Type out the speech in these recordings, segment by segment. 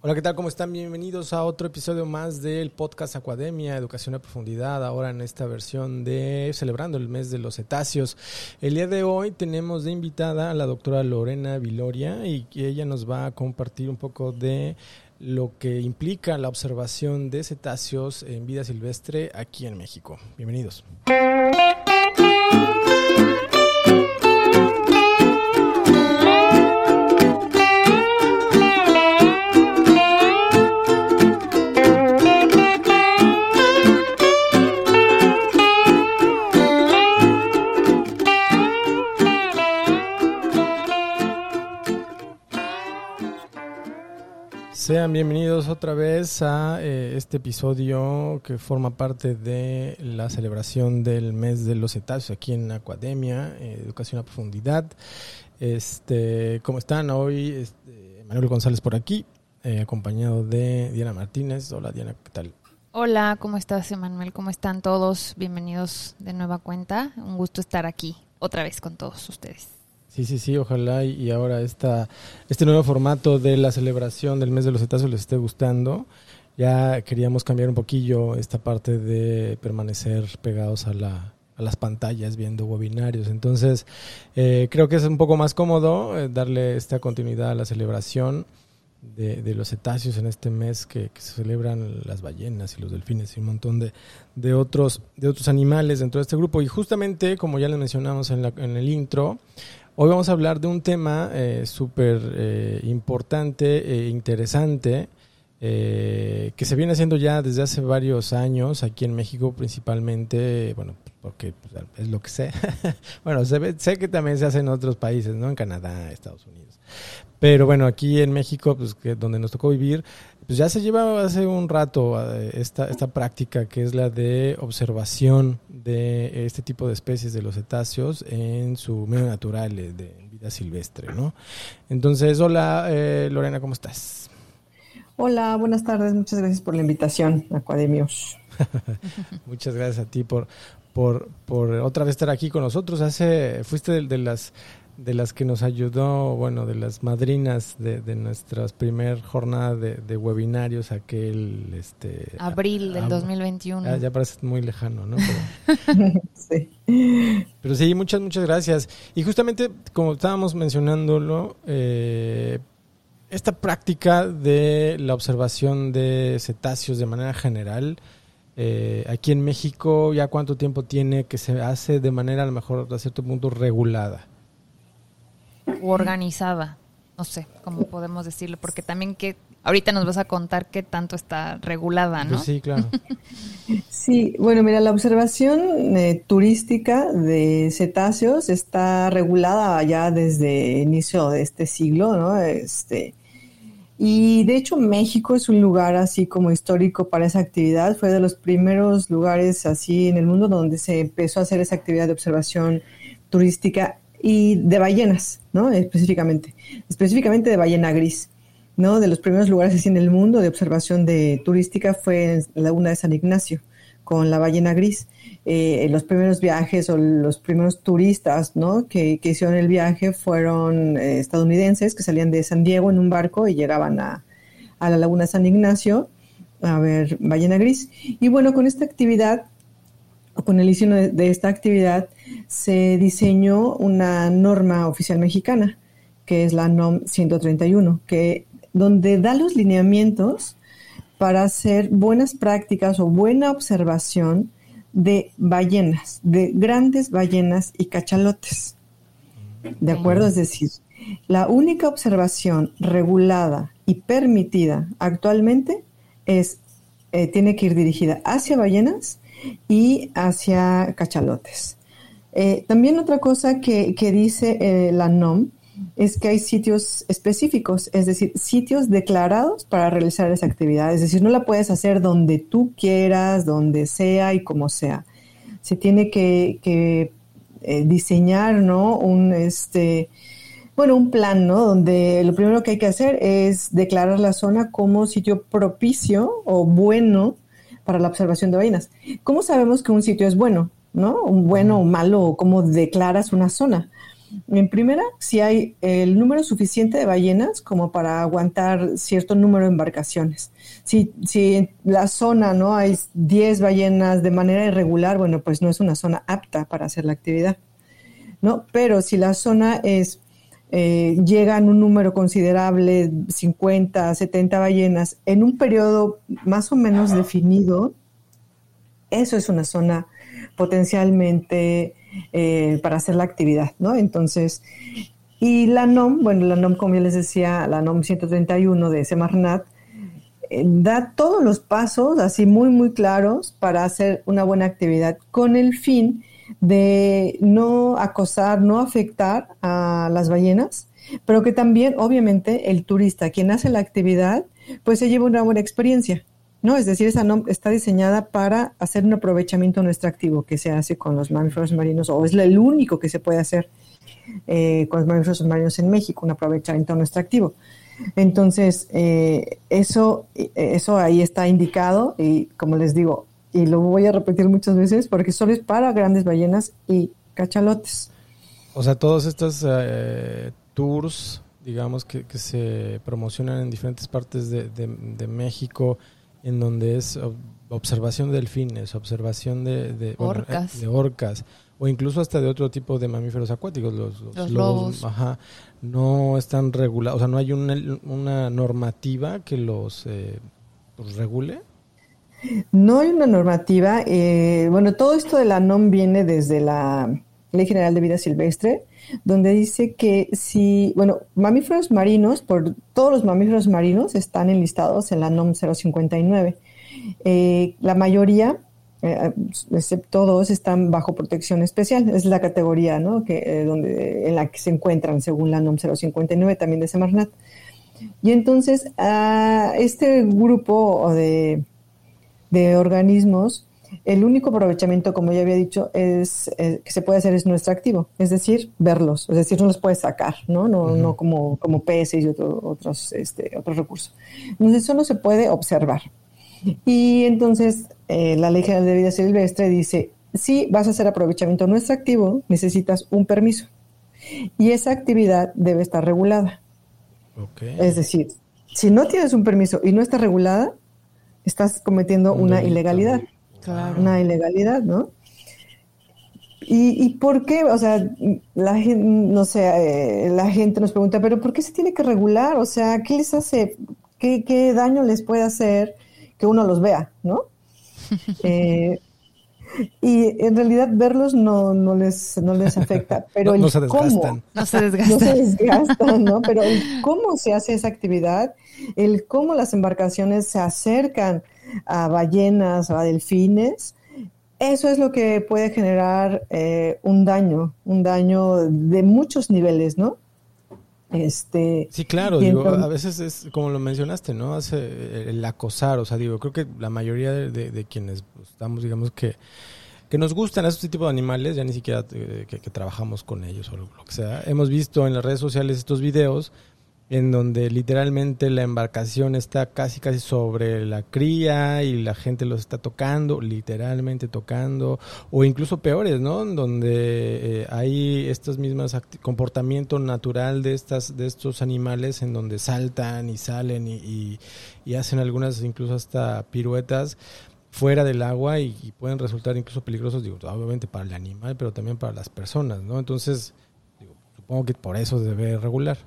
Hola, ¿qué tal? ¿Cómo están? Bienvenidos a otro episodio más del podcast Academia, Educación a Profundidad, ahora en esta versión de celebrando el mes de los cetáceos. El día de hoy tenemos de invitada a la doctora Lorena Viloria y ella nos va a compartir un poco de lo que implica la observación de cetáceos en vida silvestre aquí en México. Bienvenidos. Sean bienvenidos otra vez a eh, este episodio que forma parte de la celebración del mes de los cetáceos aquí en Academia, eh, Educación a Profundidad. Este, ¿Cómo están? Hoy este, Manuel González por aquí, eh, acompañado de Diana Martínez. Hola Diana, ¿qué tal? Hola, ¿cómo estás Emanuel? ¿Cómo están todos? Bienvenidos de nueva cuenta. Un gusto estar aquí otra vez con todos ustedes. Sí, sí, sí, ojalá y ahora esta, este nuevo formato de la celebración del mes de los cetáceos les esté gustando. Ya queríamos cambiar un poquillo esta parte de permanecer pegados a, la, a las pantallas viendo webinarios. Entonces, eh, creo que es un poco más cómodo eh, darle esta continuidad a la celebración de, de los cetáceos en este mes que, que, se celebran las ballenas y los delfines y un montón de, de, otros, de otros animales dentro de este grupo. Y justamente, como ya les mencionamos en, la, en el intro, Hoy vamos a hablar de un tema eh, súper eh, importante e interesante eh, que se viene haciendo ya desde hace varios años aquí en México principalmente, bueno, porque pues, es lo que sé. bueno, sé que también se hace en otros países, ¿no? En Canadá, Estados Unidos. Pero bueno, aquí en México, pues que donde nos tocó vivir, pues ya se lleva hace un rato eh, esta, esta práctica que es la de observación de este tipo de especies de los cetáceos en su medio natural eh, de vida silvestre, ¿no? Entonces, hola eh, Lorena, ¿cómo estás? Hola, buenas tardes, muchas gracias por la invitación, Acuademios. muchas gracias a ti por, por, por otra vez estar aquí con nosotros. Hace, fuiste de, de las de las que nos ayudó, bueno, de las madrinas de, de nuestras primer jornada de, de, webinarios, aquel... este Abril del 2021. Ya, ya, parece muy lejano, ¿no? Pero, sí. Pero sí, muchas, muchas gracias. Y justamente, como estábamos mencionándolo, eh, esta práctica de la observación de cetáceos de manera general, eh, aquí en México, ¿ya cuánto tiempo tiene que se hace de manera a lo mejor a cierto punto regulada? Organizada. No sé cómo podemos decirlo, porque también que ahorita nos vas a contar qué tanto está regulada, ¿no? Pues sí, claro. sí, bueno, mira, la observación eh, turística de cetáceos está regulada ya desde el inicio de este siglo, ¿no? Este, y de hecho México es un lugar así como histórico para esa actividad. Fue de los primeros lugares así en el mundo donde se empezó a hacer esa actividad de observación turística y de ballenas, ¿no? Específicamente, específicamente de ballena gris, ¿no? De los primeros lugares así en el mundo de observación de turística fue en la laguna de San Ignacio con la ballena gris. Eh, los primeros viajes o los primeros turistas, ¿no? Que, que hicieron el viaje fueron eh, estadounidenses que salían de San Diego en un barco y llegaban a, a la laguna de San Ignacio a ver ballena gris. Y bueno, con esta actividad con el inicio de, esta actividad se diseñó una norma oficial mexicana, que es la NOM 131, que, donde da los lineamientos para hacer buenas prácticas o buena observación de ballenas, de grandes ballenas y cachalotes. ¿De acuerdo? Es decir, la única observación regulada y permitida actualmente es, eh, tiene que ir dirigida hacia ballenas y hacia cachalotes. Eh, también otra cosa que, que dice eh, la NOM es que hay sitios específicos, es decir, sitios declarados para realizar esa actividad. Es decir, no la puedes hacer donde tú quieras, donde sea y como sea. Se tiene que, diseñar, ¿no? Un, este, bueno, un plan, ¿no? Donde lo primero que hay que hacer es declarar la zona como sitio propicio o bueno para la observación de ballenas. ¿Cómo sabemos que un sitio es bueno? ¿No? Un bueno o malo, o cómo declaras una zona. En primera, si hay el número suficiente de ballenas como para aguantar cierto número de embarcaciones. Si, si en la zona no hay 10 ballenas de manera irregular, bueno, pues no es una zona apta para hacer la actividad. ¿no? Pero si la zona es eh, llegan un número considerable, 50, 70 ballenas, en un periodo más o menos definido, eso es una zona potencialmente eh, para hacer la actividad, ¿no? Entonces, y la NOM, bueno, la NOM, como ya les decía, la NOM 131 de Semarnat, eh, da todos los pasos así muy, muy claros para hacer una buena actividad con el fin de no acosar, no afectar a las ballenas, pero que también, obviamente, el turista, quien hace la actividad, pues se lleva una buena experiencia. ¿no? Es decir, esa NOM está diseñada para hacer un aprovechamiento no extractivo que se hace con los mamíferos marinos, o es el único que se puede hacer eh, con los mamíferos marinos en México, un aprovechamiento no extractivo. Entonces, eh, eso, eso ahí está indicado y como les digo, y lo voy a repetir muchas veces porque solo es para grandes ballenas y cachalotes. O sea, todos estos eh, tours, digamos, que, que, se promocionan en diferentes partes de, de, México, en donde es observación de delfines, observación de, de orcas. De orcas, o incluso hasta de otro tipo de mamíferos acuáticos, los, los, lobos. Ajá, no están regulados, o sea, no hay una, una normativa que los eh, pues, regule. No hay una normativa. Eh, bueno, todo esto de la NOM viene desde la Ley General de Vida Silvestre, donde dice que si, bueno, mamíferos marinos, por todos los mamíferos marinos están enlistados en la NOM 059. Eh, la mayoría, eh, excepto dos, están bajo protección especial. Es la categoría, ¿no? Que, donde, en la que se encuentran según la NOM 059, también de Semarnat. Y entonces, este grupo de de organismos, el único aprovechamiento, como ya había dicho, es eh, que se puede hacer es no extractivo, es decir, verlos, es decir, no los puedes sacar, ¿no? No, no como, como peces y otros, este, otros recursos. Entonces, solo se puede observar. Y entonces, eh, la Ley General de Vida Silvestre dice, si vas a hacer aprovechamiento no extractivo, necesitas un permiso. Y esa actividad debe estar regulada. Es decir, si no tienes un permiso y no está regulada, estás cometiendo una ilegalidad. Una ilegalidad, ¿no? ¿Y, ¿Y, por qué? O sea, la gente, no sé, eh, la gente nos pregunta, pero ¿por qué se tiene que regular? O sea, ¿qué les hace? ¿Qué, qué daño les puede hacer que uno los vea, no? eh, y en realidad verlos no, no, les, no les afecta, pero no, el se cómo, no se desgastan. No se desgastan, ¿no? Pero el cómo se hace esa actividad, el cómo las embarcaciones se acercan a ballenas o a delfines, eso es lo que puede generar eh, un daño, un daño de muchos niveles, ¿no? Este, sí, claro, digo, a veces es como lo mencionaste, ¿no? Hace el acosar, o sea, digo, creo que la mayoría de, quienes estamos, digamos que que nos gustan este tipo de animales, ya ni siquiera eh, que, que, trabajamos con ellos o lo, que sea. Hemos visto en las redes sociales estos videos en donde literalmente la embarcación está casi casi sobre la cría y la gente los está tocando, literalmente tocando, o incluso peores, ¿no? Donde eh, hay estos mismos comportamiento natural de estas de estos animales en donde saltan y salen y, y, hacen algunas incluso hasta piruetas fuera del agua y, y, pueden resultar incluso peligrosos, digo, obviamente para el animal, pero también para las personas, ¿no? Entonces, digo, supongo que por eso debe regular.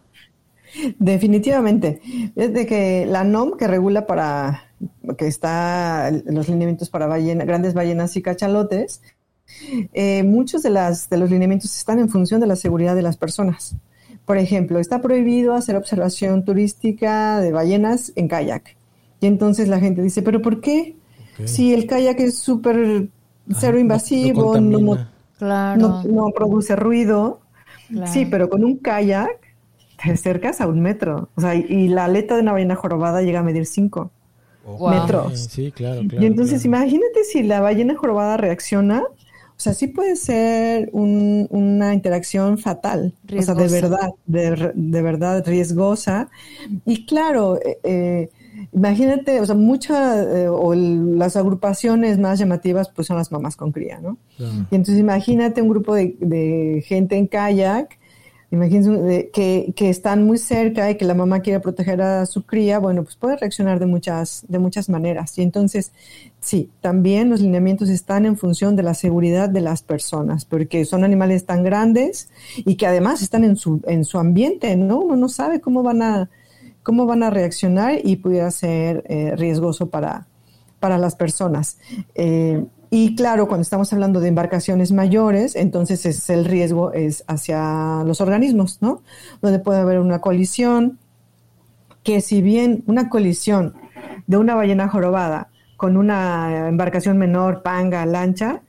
Definitivamente. Desde que la NOM que regula para que está los lineamientos para grandes ballenas y cachalotes, eh, muchos de, las, de los lineamientos están en función de la seguridad de las personas. Por ejemplo, está prohibido hacer observación turística de ballenas en kayak. Y entonces la gente dice, ¿pero por qué? Si el kayak es súper cero invasivo, no, no, produce ruido. Sí, pero con un kayak te acercas a un metro. O sea, y la aleta de una ballena jorobada llega a medir cinco metros. Sí, claro, Y entonces imagínate si la ballena jorobada reacciona. O sea, sí puede ser una interacción fatal. O sea, de verdad, de, verdad riesgosa. Y claro, eh, eh, imagínate, o sea, muchas, eh, o las agrupaciones más llamativas, pues son las mamás con cría, ¿no? Y entonces imagínate un grupo de, de gente en kayak Imagínense que, que, están muy cerca y que la mamá quiere proteger a su cría, bueno, pues puede reaccionar de muchas, de muchas maneras. Y entonces, sí, también los lineamientos están en función de la seguridad de las personas, porque son animales tan grandes y que además están en su, en su ambiente, ¿no? Uno no sabe cómo van a, cómo van a reaccionar y pudiera ser eh, riesgoso para, para las personas. Eh, y claro, cuando estamos hablando de embarcaciones mayores, entonces es, el riesgo es hacia los organismos, ¿no? Donde puede haber una colisión, que si bien una colisión de una ballena jorobada con una embarcación menor, panga, lancha,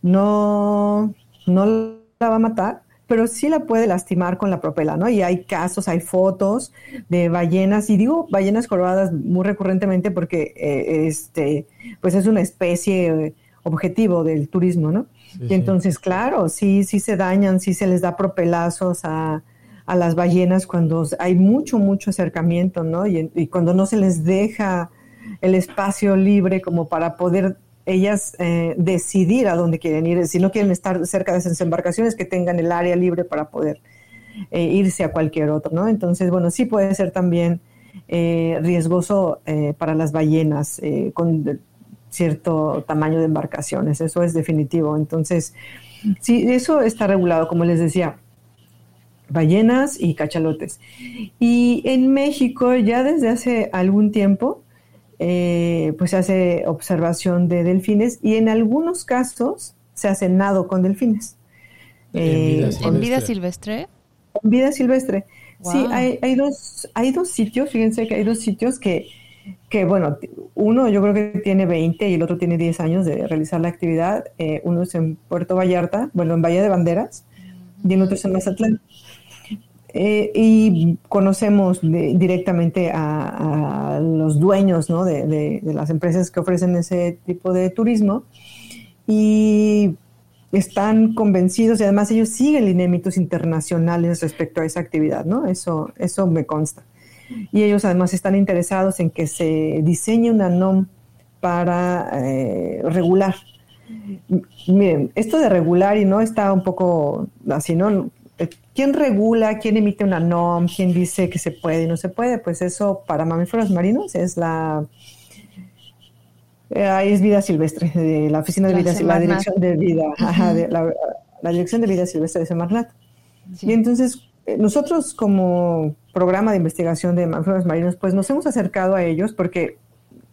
no, no la va a matar, pero sí la puede lastimar con la propela, ¿no? Y hay casos, hay fotos de ballenas, y digo ballenas jorobadas muy recurrentemente porque eh, este, pues es una especie objetivo del turismo, ¿no? y entonces, claro, sí, sí se dañan, sí se les da propelazos a, a las ballenas cuando hay mucho, mucho acercamiento, ¿no? Y, y, cuando no se les deja el espacio libre como para poder ellas eh, decidir a dónde quieren ir. Si no quieren estar cerca de esas embarcaciones, que tengan el área libre para poder eh, irse a cualquier otro, ¿no? Entonces, bueno, sí puede ser también eh, riesgoso para las ballenas con cierto tamaño de embarcaciones, eso es definitivo. Entonces, sí, eso está regulado, como les decía, ballenas y cachalotes. Y en México ya desde hace algún tiempo eh, pues se hace observación de delfines y en algunos casos se hace nado con delfines. ¿En vida silvestre? En vida silvestre. Sí, hay, hay, dos, hay dos sitios, fíjense que hay dos sitios que, que, bueno, uno yo creo que tiene 20 y el otro tiene 10 años de realizar la actividad. Eh, uno es en Puerto Vallarta, bueno, en Valle de Banderas, y el otro es en Mazatlán. Eh, y conocemos directamente a, los dueños de, las empresas que ofrecen ese tipo de turismo y están convencidos y además ellos siguen lineamientos internacionales respecto a esa actividad, ¿no? Eso, eso me consta. Y ellos además están interesados en que se diseñe una NOM para eh, regular. Miren, esto de regular y no está un poco así, ¿no? ¿Quién regula? ¿Quién emite una NOM? ¿Quién dice que se puede y no se puede? Pues eso para mamíferos marinos es la eh, es vida silvestre, de la oficina de vida, la dirección de vida, la, dirección de vida silvestre de Semarnat. Y entonces nosotros como programa de investigación de mamíferos marinos, pues nos hemos acercado a ellos porque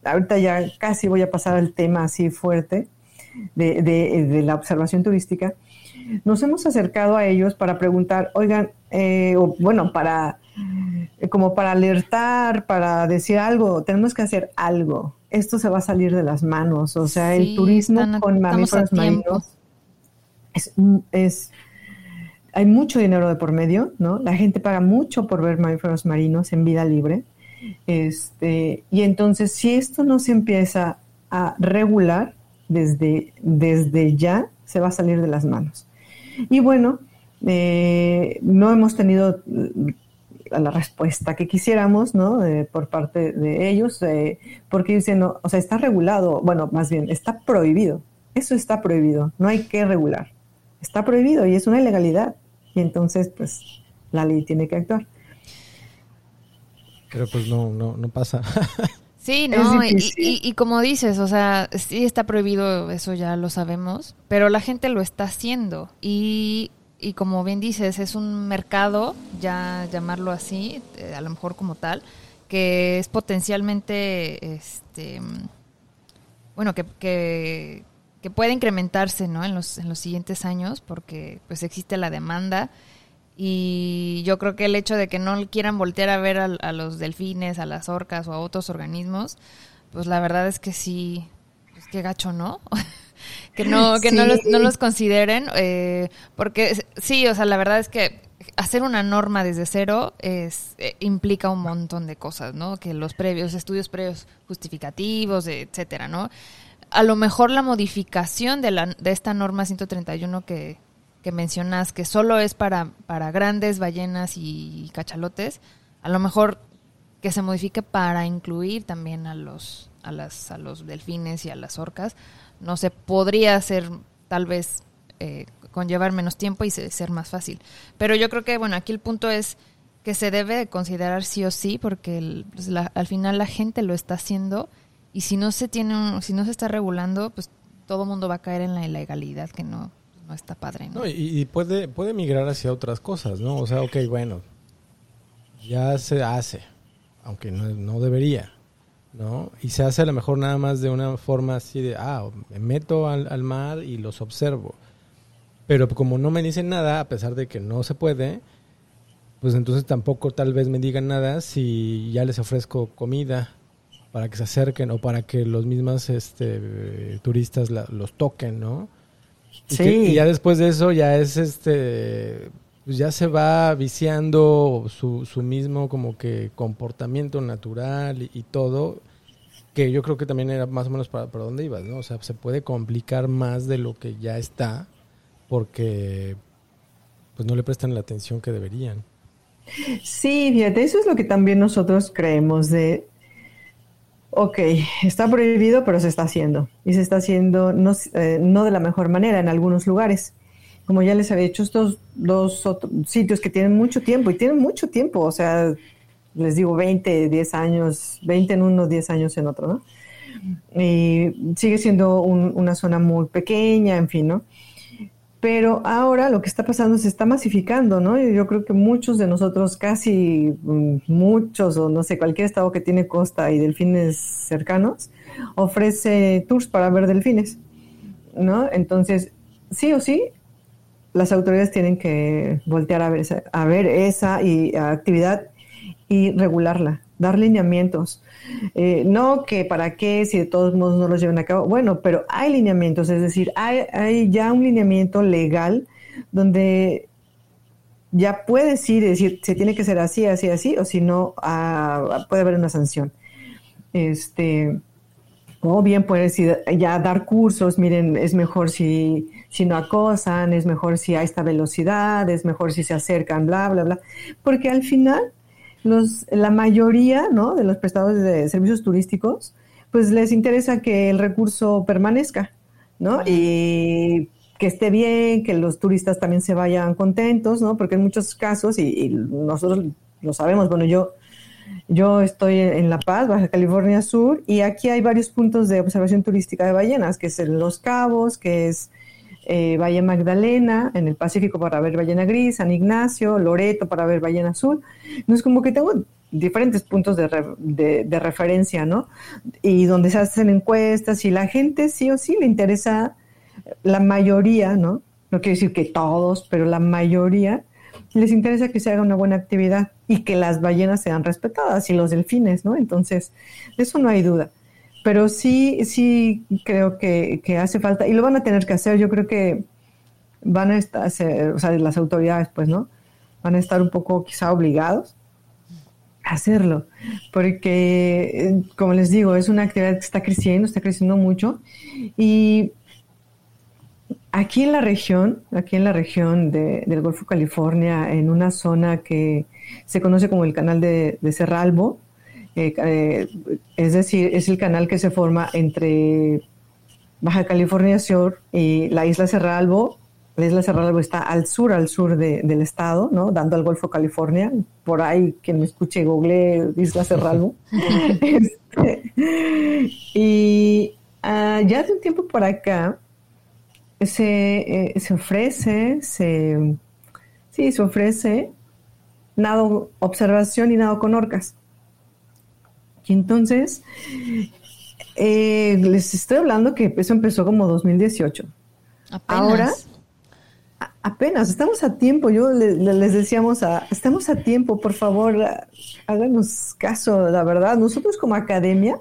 ahorita ya casi voy a pasar al tema así fuerte de, de la observación turística nos hemos acercado a ellos para preguntar, oigan, eh, o, bueno, para eh, como para alertar, para decir algo, tenemos que hacer algo. Esto se va a salir de las manos. O sea, el turismo con mamíferos marinos es, es, hay mucho dinero de por medio, ¿no? La gente paga mucho por ver mamíferos marinos en vida libre. Este, y entonces, si esto no se empieza a regular desde, desde ya, se va a salir de las manos. Y bueno, eh, no hemos tenido mm, la respuesta que quisiéramos, ¿no? por parte de ellos, porque dicen, no, o sea, está regulado, bueno, más bien, está prohibido. Eso está prohibido, no hay que regular. Está prohibido y es una ilegalidad. Y entonces, pues, la ley tiene que actuar. Pero pues no, no, no pasa. Sí, no, y, como dices, o sea, sí está prohibido, eso ya lo sabemos, pero la gente lo está haciendo y, y como bien dices, es un mercado, ya llamarlo así, eh, a lo mejor como tal, que es potencialmente, este, bueno, que, que, que puede incrementarse, ¿no? En los, en los siguientes años, porque pues existe la demanda y yo creo que el hecho de que no quieran voltear a ver a, los delfines, a las orcas o a otros organismos, pues la verdad es que sí, pues qué gacho, ¿no? que no, que no, los, no los consideren, eh, porque sí, o sea, la verdad es que hacer una norma desde cero es eh, implica un montón de cosas, ¿no? Que los previos, estudios previos justificativos, etcétera, ¿no? A lo mejor la modificación de, la, de esta norma 131 que, que mencionas que solo es para, para grandes ballenas y cachalotes, a lo mejor que se modifique para incluir también a los, a las, a los delfines y a las orcas. No sé, podría ser tal vez eh, conllevar menos tiempo y ser más fácil. Pero yo creo que, bueno, aquí el punto es que se debe considerar sí o sí, porque pues, al final la gente lo está haciendo y si no se tiene, si no se está regulando, pues todo mundo va a caer en la ilegalidad que no, no está padre. ¿no? y, puede, puede migrar hacia otras cosas, ¿no? O sea, ok, bueno, ya se hace, aunque no, no debería, ¿no? Y se hace a lo mejor nada más de una forma así de, ah, me meto al, al mar y los observo. Pero como no me dicen nada, a pesar de que no se puede, pues entonces tampoco tal vez me digan nada si ya les ofrezco comida para que se acerquen o para que los mismos este, turistas los toquen, ¿no? Y, sí. y ya después de eso ya es este pues ya se va viciando su, su mismo como que comportamiento natural y, todo, que yo creo que también era más o menos para, para dónde ibas, ¿no? O sea, se puede complicar más de lo que ya está porque pues no le prestan la atención que deberían. Sí, fíjate, eso es lo que también nosotros creemos de, ok, está prohibido, pero se está haciendo. Y se está haciendo no, eh, no de la mejor manera en algunos lugares. Como ya les había dicho, estos dos sitios que tienen mucho tiempo, y tienen mucho tiempo, o sea, les digo 20, 10 años, 20 en uno, 10 años en otro, ¿no? Y sigue siendo una zona muy pequeña, en fin, ¿no? Pero ahora lo que está pasando se está masificando, ¿no? Yo creo que muchos de nosotros, casi mm, muchos, o no sé, cualquier estado que tiene costa y delfines cercanos, ofrece tours para ver delfines, ¿no? Entonces, sí o sí, las autoridades tienen que voltear a ver esa, a ver esa actividad y regularla, dar lineamientos. Eh, no que para qué, si de todos modos no los llevan a cabo. Bueno, pero hay lineamientos, es decir, hay, ya un lineamiento legal donde ya puedes ir y decir, se tiene que ser así, así, así, o si no, ah, puede haber una sanción. Este, o bien puedes ir ya dar cursos, miren, es mejor si, si no acosan, es mejor si hay esta velocidad, es mejor si se acercan, bla, bla, bla. Porque al final los, la mayoría ¿no? de los prestadores de servicios turísticos, pues les interesa que el recurso permanezca, ¿no? Y que esté bien, que los turistas también se vayan contentos, ¿no? Porque en muchos casos, y, nosotros lo sabemos, bueno, yo, yo estoy en La Paz, Baja California Sur, y aquí hay varios puntos de observación turística de ballenas, que es en Los Cabos, que es eh, Valle Magdalena, en el Pacífico para ver ballena gris, San Ignacio, Loreto para ver ballena azul. No es como que tengo diferentes puntos de, de, referencia, ¿no? Y donde se hacen encuestas y la gente sí o sí le interesa, la mayoría, ¿no? No quiero decir que todos, pero la mayoría les interesa que se haga una buena actividad y que las ballenas sean respetadas y los delfines, ¿no? Entonces, eso no hay duda pero sí, sí creo que, hace falta, y lo van a tener que hacer, yo creo que van a estar, o sea, las autoridades, pues, ¿no? Van a estar un poco quizá obligados a hacerlo, porque, como les digo, es una actividad que está creciendo, está creciendo mucho, y aquí en la región, aquí en la región del Golfo California, en una zona que se conoce como el canal de, de Cerralbo, eh, eh, es decir, es el canal que se forma entre Baja California Sur y la isla Cerralbo. La isla Cerralbo está al sur, al sur del estado, ¿no? Dando al Golfo California. Por ahí, quien me escuche, google Isla Cerralbo. Este, y uh, ya de un tiempo por acá se, eh, se ofrece, se, sí, se ofrece nado, observación y nado con orcas. Y entonces, eh, les estoy hablando que eso empezó como 2018. Ahora, apenas, estamos a tiempo. Yo les decíamos, a, estamos a tiempo, por favor, háganos caso, la verdad. Nosotros como academia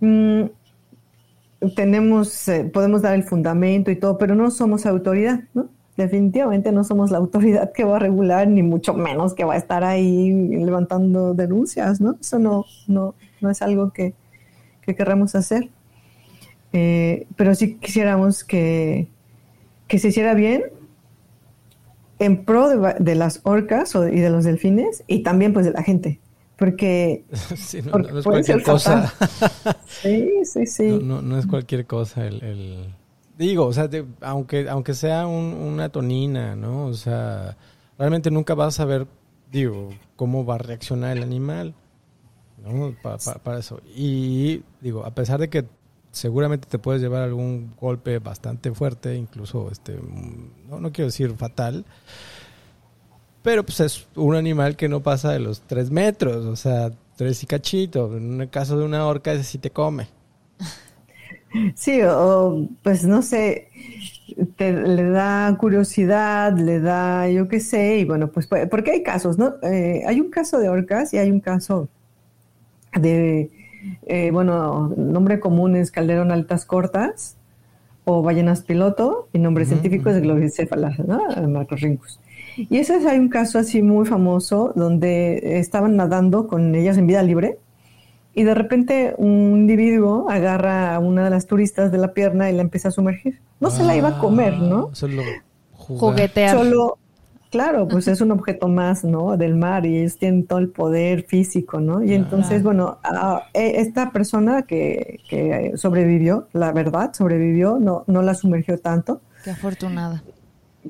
mm, tenemos, eh, podemos dar el fundamento y todo, pero no somos autoridad, ¿no? Definitivamente no somos la autoridad que va a regular, ni mucho menos que va a estar ahí levantando denuncias, ¿no? Eso no, no, no es algo que, que querramos hacer. Eh, pero sí quisiéramos que, que, se hiciera bien en pro de, las orcas y de los delfines y también pues de la gente. Porque, no, es cualquier cosa. sí, sí, sí. No, es cualquier cosa el digo, o sea, aunque, aunque sea una tonina, ¿no? O sea, realmente nunca vas a saber, digo, cómo va a reaccionar el animal, ¿no? para eso. Y digo, a pesar de que seguramente te puedes llevar algún golpe bastante fuerte, incluso, este, no, no quiero decir fatal, pero pues es un animal que no pasa de los tres metros, o sea, tres y cachito. En el caso de una orca, ese sí te come. Sí, o pues no sé, le da curiosidad, le da yo qué sé, y bueno, pues porque hay casos, ¿no? Eh, hay un caso de orcas y hay un caso de, eh, bueno, nombre común es calderón altas cortas o ballenas piloto, y nombre científico es globicéfalas, ¿no? Marcos Rincus. Y ese es, hay un caso así muy famoso donde estaban nadando con ellas en vida libre y de repente un individuo agarra a una de las turistas de la pierna y la empieza a sumergir. No se la iba a comer, ¿no? Ah, solo juguetear. Solo, claro, pues es un objeto más, ¿no? Del mar y ellos tienen todo el poder físico, ¿no? Y entonces, bueno, e, esta persona que, que, sobrevivió, la verdad, sobrevivió, no, no la sumergió tanto. Qué afortunada.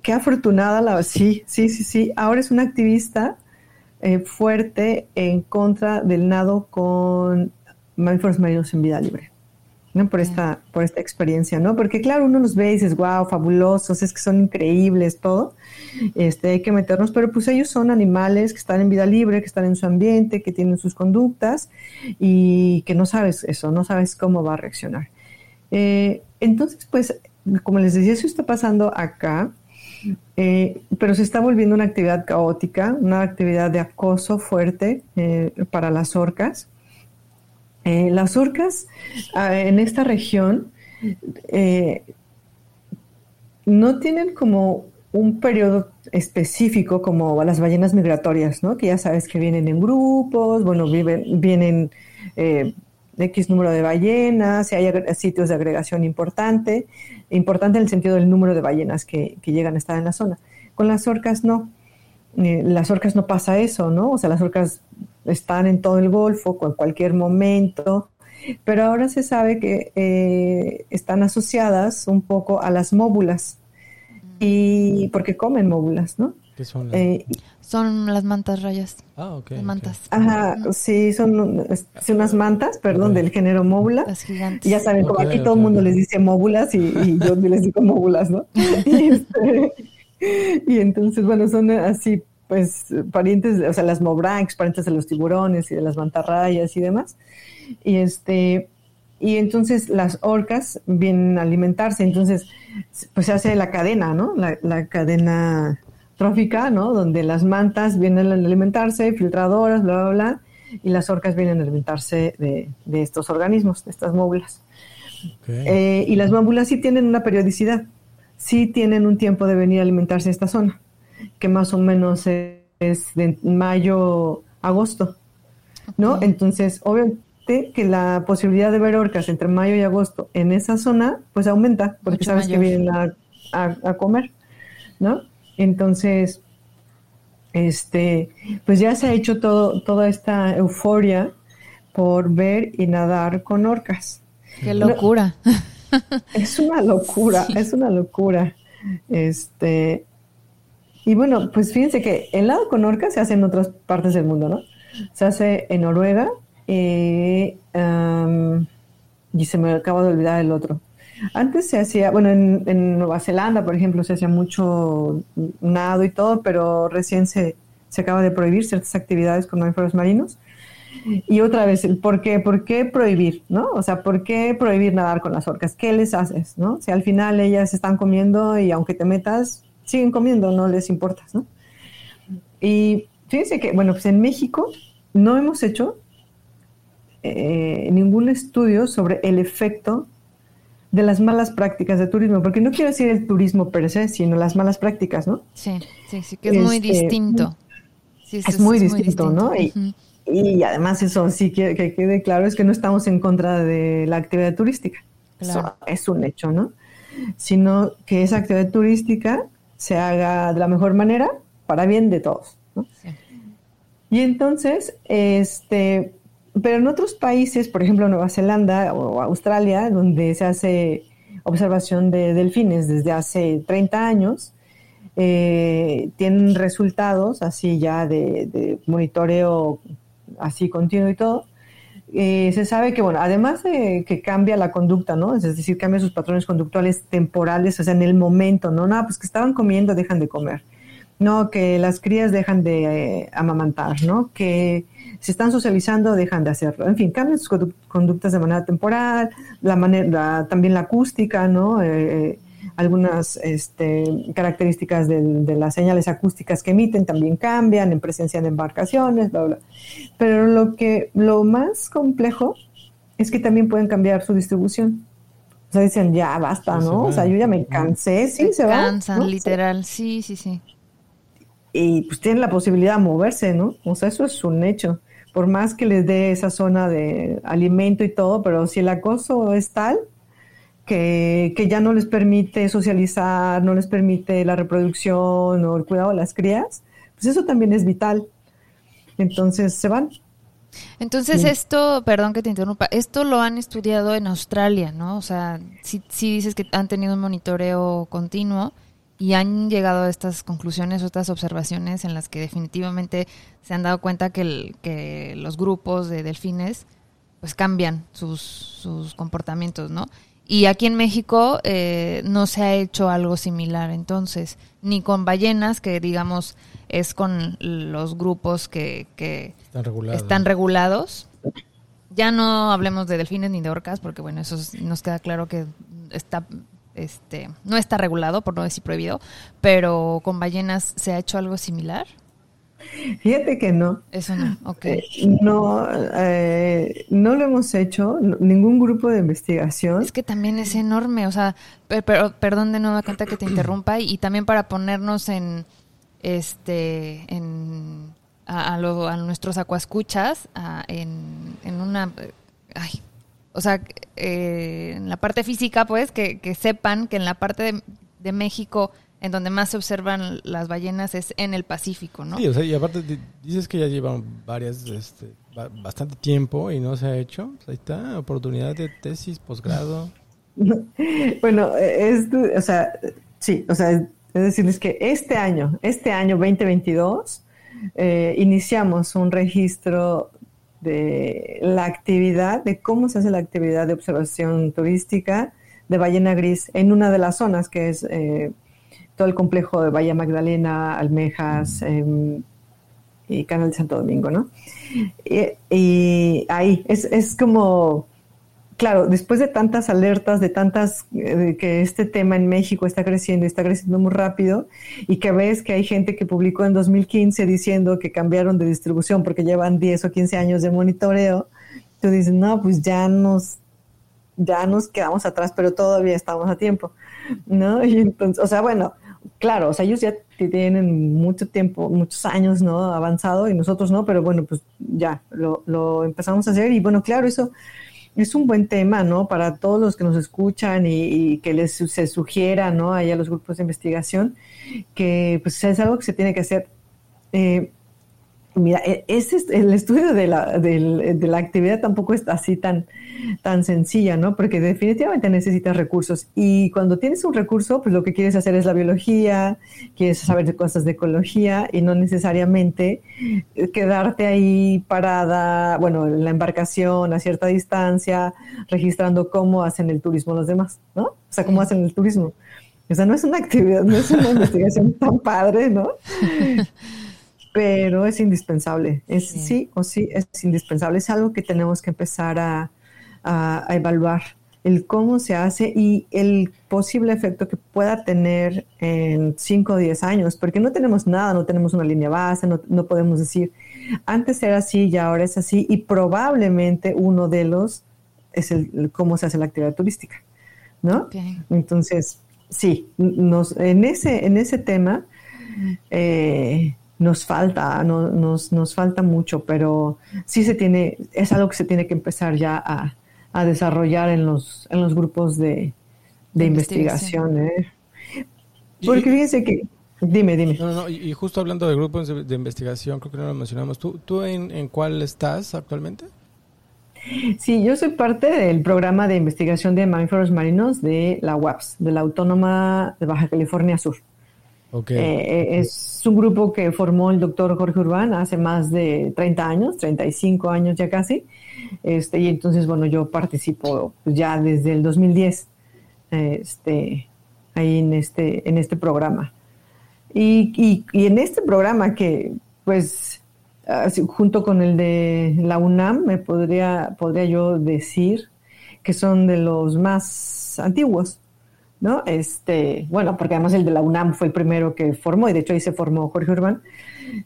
Qué afortunada la, sí, sí, sí, sí. Ahora es una activista eh, fuerte en contra del nado con mamíferos marinos en vida libre. ¿no? Por esta, por esta experiencia, ¿no? Porque claro, uno los ve y dices, wow, fabulosos, es que son increíbles, todo. Este, hay que meternos, pero pues ellos son animales que están en vida libre, que están en su ambiente, que tienen sus conductas y que no sabes eso, no sabes cómo va a reaccionar. Eh, entonces, pues, como les decía, eso está pasando acá. Eh, pero se está volviendo una actividad caótica, una actividad de acoso fuerte eh, para las orcas. Eh, las orcas ah, en esta región no tienen como un periodo específico como las ballenas migratorias, ¿no? Que ya sabes que vienen en grupos, bueno, viven, vienen X número de ballenas, si hay sitios de agregación importante, importante en el sentido del número de ballenas que, llegan a estar en la zona. Con las orcas no. Eh, las orcas no pasa eso, ¿no? O sea, las orcas están en todo el Golfo, en cualquier momento, pero ahora se sabe que eh, están asociadas un poco a las móbulas, y porque comen móbulas, ¿no? ¿Qué son? Eh, son las mantas rayas. Ah, ok. mantas. Ajá, sí, son, unas mantas, perdón, del género móbula. Las gigantes. Ya saben, como aquí todo el mundo les dice móbulas y, yo les digo móbulas, ¿no? Este, y, entonces, bueno, son así, pues, parientes, o sea, las mobranx, parientes de los tiburones y de las mantarrayas y demás. Y este, y entonces las orcas vienen a alimentarse, entonces, pues se hace la cadena, ¿no? La, la cadena trófica, ¿no? Donde las mantas vienen a alimentarse, filtradoras, bla, bla, bla, y las orcas vienen a alimentarse de, estos organismos, de estas móbulas. Eh, y las móbulas sí tienen una periodicidad, sí tienen un tiempo de venir a alimentarse a esta zona, que más o menos es de mayo, agosto, ¿no? Entonces, obviamente que la posibilidad de ver orcas entre mayo y agosto en esa zona, pues aumenta, porque sabes que vienen a, a comer, ¿no? Entonces, este, pues ya se ha hecho todo, toda esta euforia por ver y nadar con orcas. Qué locura. es una locura, es una locura. Este, y bueno, pues fíjense que el lado con orcas se hace en otras partes del mundo, ¿no? Se hace en Noruega eh, y se me acaba de olvidar el otro. Antes se hacía, bueno, en, Nueva Zelanda, por ejemplo, se hacía mucho nado y todo, pero recién se, se acaba de prohibir ciertas actividades con mamíferos marinos. Y otra vez, ¿por qué, ¿por qué prohibir? ¿no? O sea, ¿por qué prohibir nadar con las orcas? ¿Qué les haces? ¿no? Si al final ellas están comiendo y aunque te metas, siguen comiendo, no les importa, ¿no? Y fíjense que, bueno, pues en México no hemos hecho eh, ningún estudio sobre el efecto de las malas prácticas de turismo, porque no quiero decir el turismo per se, sino las malas prácticas, ¿no? Sí, sí, sí, que es muy este, distinto. es, muy, distinto, ¿no? y, además eso sí que, que, quede claro es que no estamos en contra de la actividad turística. Eso es un hecho, ¿no? Sino que esa actividad turística se haga de la mejor manera para bien de todos. ¿no? Y entonces, este, pero en otros países, por ejemplo Nueva Zelanda o Australia, donde se hace observación de delfines desde hace 30 años. Eh, tienen resultados así ya de, monitoreo así continuo y todo. Eh, se sabe que, bueno, además de que cambia la conducta, ¿no? Es decir, cambia sus patrones conductuales temporales, o sea, en el momento, ¿no? Nada, pues que estaban comiendo, dejan de comer. No, que las crías dejan de eh, amamantar, ¿no? Que se están socializando, dejan de hacerlo. En fin, cambian sus conductas de manera temporal, la manera, también la acústica, ¿no? Eh, algunas este, características de, las señales acústicas que emiten también cambian en presencia de embarcaciones, bla, bla. Pero lo que lo más complejo es que también pueden cambiar su distribución. O sea, dicen, ya basta, ¿no? O sea, yo ya me cansé, sí, se, cansan, literal, sí, sí, sí. Y pues tienen la posibilidad de moverse, ¿no? O sea, eso es un hecho. Por más que les dé esa zona de alimento y todo, pero si el acoso es tal, que, ya no les permite socializar, no les permite la reproducción o el cuidado de las crías, pues eso también es vital. Entonces se van. Entonces esto, perdón que te interrumpa, esto lo han estudiado en Australia, ¿no? O sea, si, si dices que han tenido un monitoreo continuo y han llegado a estas conclusiones o estas observaciones en las que definitivamente se han dado cuenta que, el, que los grupos de delfines pues cambian sus, sus comportamientos, ¿no? Y aquí en México eh, no se ha hecho algo similar, entonces, ni con ballenas, que digamos es con los grupos que, están, regulados. Ya no hablemos de delfines ni de orcas, porque bueno, eso nos queda claro que está este no está regulado, por no decir prohibido, pero con ballenas se ha hecho algo similar. Fíjate que no. Eso no, ok. Eh, no, eh, no lo hemos hecho, ningún grupo de investigación. Es que también es enorme, o sea, pero, perdón de nueva cuenta que te interrumpa, y, también para ponernos en, este, en, a, a, nuestros acuascuchas, en, en una, ay, o sea, eh, en la parte física, pues, que, que sepan que en la parte de, de México en donde más se observan las ballenas es en el Pacífico, ¿no? Sí, o sea, y aparte dices que ya llevan varias, este, bastante tiempo y no se ha hecho. Pues ahí está, oportunidad de tesis, posgrado. bueno, es, o sea, sí, o sea, es decirles que este año, este año 2022, eh, iniciamos un registro de la actividad, de cómo se hace la actividad de observación turística de ballena gris en una de las zonas que es... Eh, todo el complejo de Bahía Magdalena, Almejas em, y Canal de Santo Domingo, ¿no? Y, ahí es, como, claro, después de tantas alertas, de tantas, eh, de que este tema en México está creciendo está creciendo muy rápido, y que ves que hay gente que publicó en 2015 diciendo que cambiaron de distribución porque llevan 10 o 15 años de monitoreo, tú dices, no, pues ya nos, ya nos quedamos atrás, pero todavía estamos a tiempo, ¿no? Y entonces, o sea, bueno, claro, o sea, ellos ya tienen mucho tiempo, muchos años, ¿no? Avanzado y nosotros no, pero bueno, pues ya lo, empezamos a hacer y bueno, claro, eso es un buen tema, ¿no? Para todos los que nos escuchan y, que les se sugiera, ¿no? Allá los grupos de investigación, que pues es algo que se tiene que hacer. Eh, Mira, e, ese es el estudio de la, de la actividad tampoco es así tan, tan sencilla, ¿no? Porque definitivamente necesitas recursos. Y cuando tienes un recurso, pues lo que quieres hacer es la biología, quieres saber de cosas de ecología y no necesariamente quedarte ahí parada, bueno, en la embarcación a cierta distancia, registrando cómo hacen el turismo los demás, ¿no? O sea, cómo hacen el turismo. O sea, no es una actividad, no es una investigación tan padre, ¿no? pero es indispensable. Es, sí. o sí, es indispensable. Es algo que tenemos que empezar a, evaluar, el cómo se hace y el posible efecto que pueda tener en 5 o 10 años, porque no tenemos nada, no tenemos una línea base, no, podemos decir, antes era así y ahora es así, y probablemente uno de los es el cómo se hace la actividad turística, ¿no? Entonces, sí, nos, en, ese, en ese tema, eh, nos falta, nos, nos falta mucho, pero sí se tiene, es algo que se tiene que empezar ya a, desarrollar en los, en los grupos de, investigación. ¿eh? Porque fíjense que, dime, dime. No, no, y justo hablando de grupos de, investigación, creo que no lo mencionamos, ¿tú, tú en, en cuál estás actualmente? Sí, yo soy parte del programa de investigación de mamíferos marinos de la UAPS, de la Autónoma de Baja California Sur. Okay. Eh, es un grupo que formó el doctor Jorge Urbán hace más de 30 años, 35 años ya casi. Este, y entonces, bueno, yo participo ya desde el 2010 este, ahí en este, en este programa. Y, y, y en este programa que, pues, junto con el de la UNAM, me podría, podría yo decir que son de los más antiguos, ¿no? Este, bueno, porque además el de la UNAM fue el primero que formó, y de hecho ahí se formó Jorge Urbán,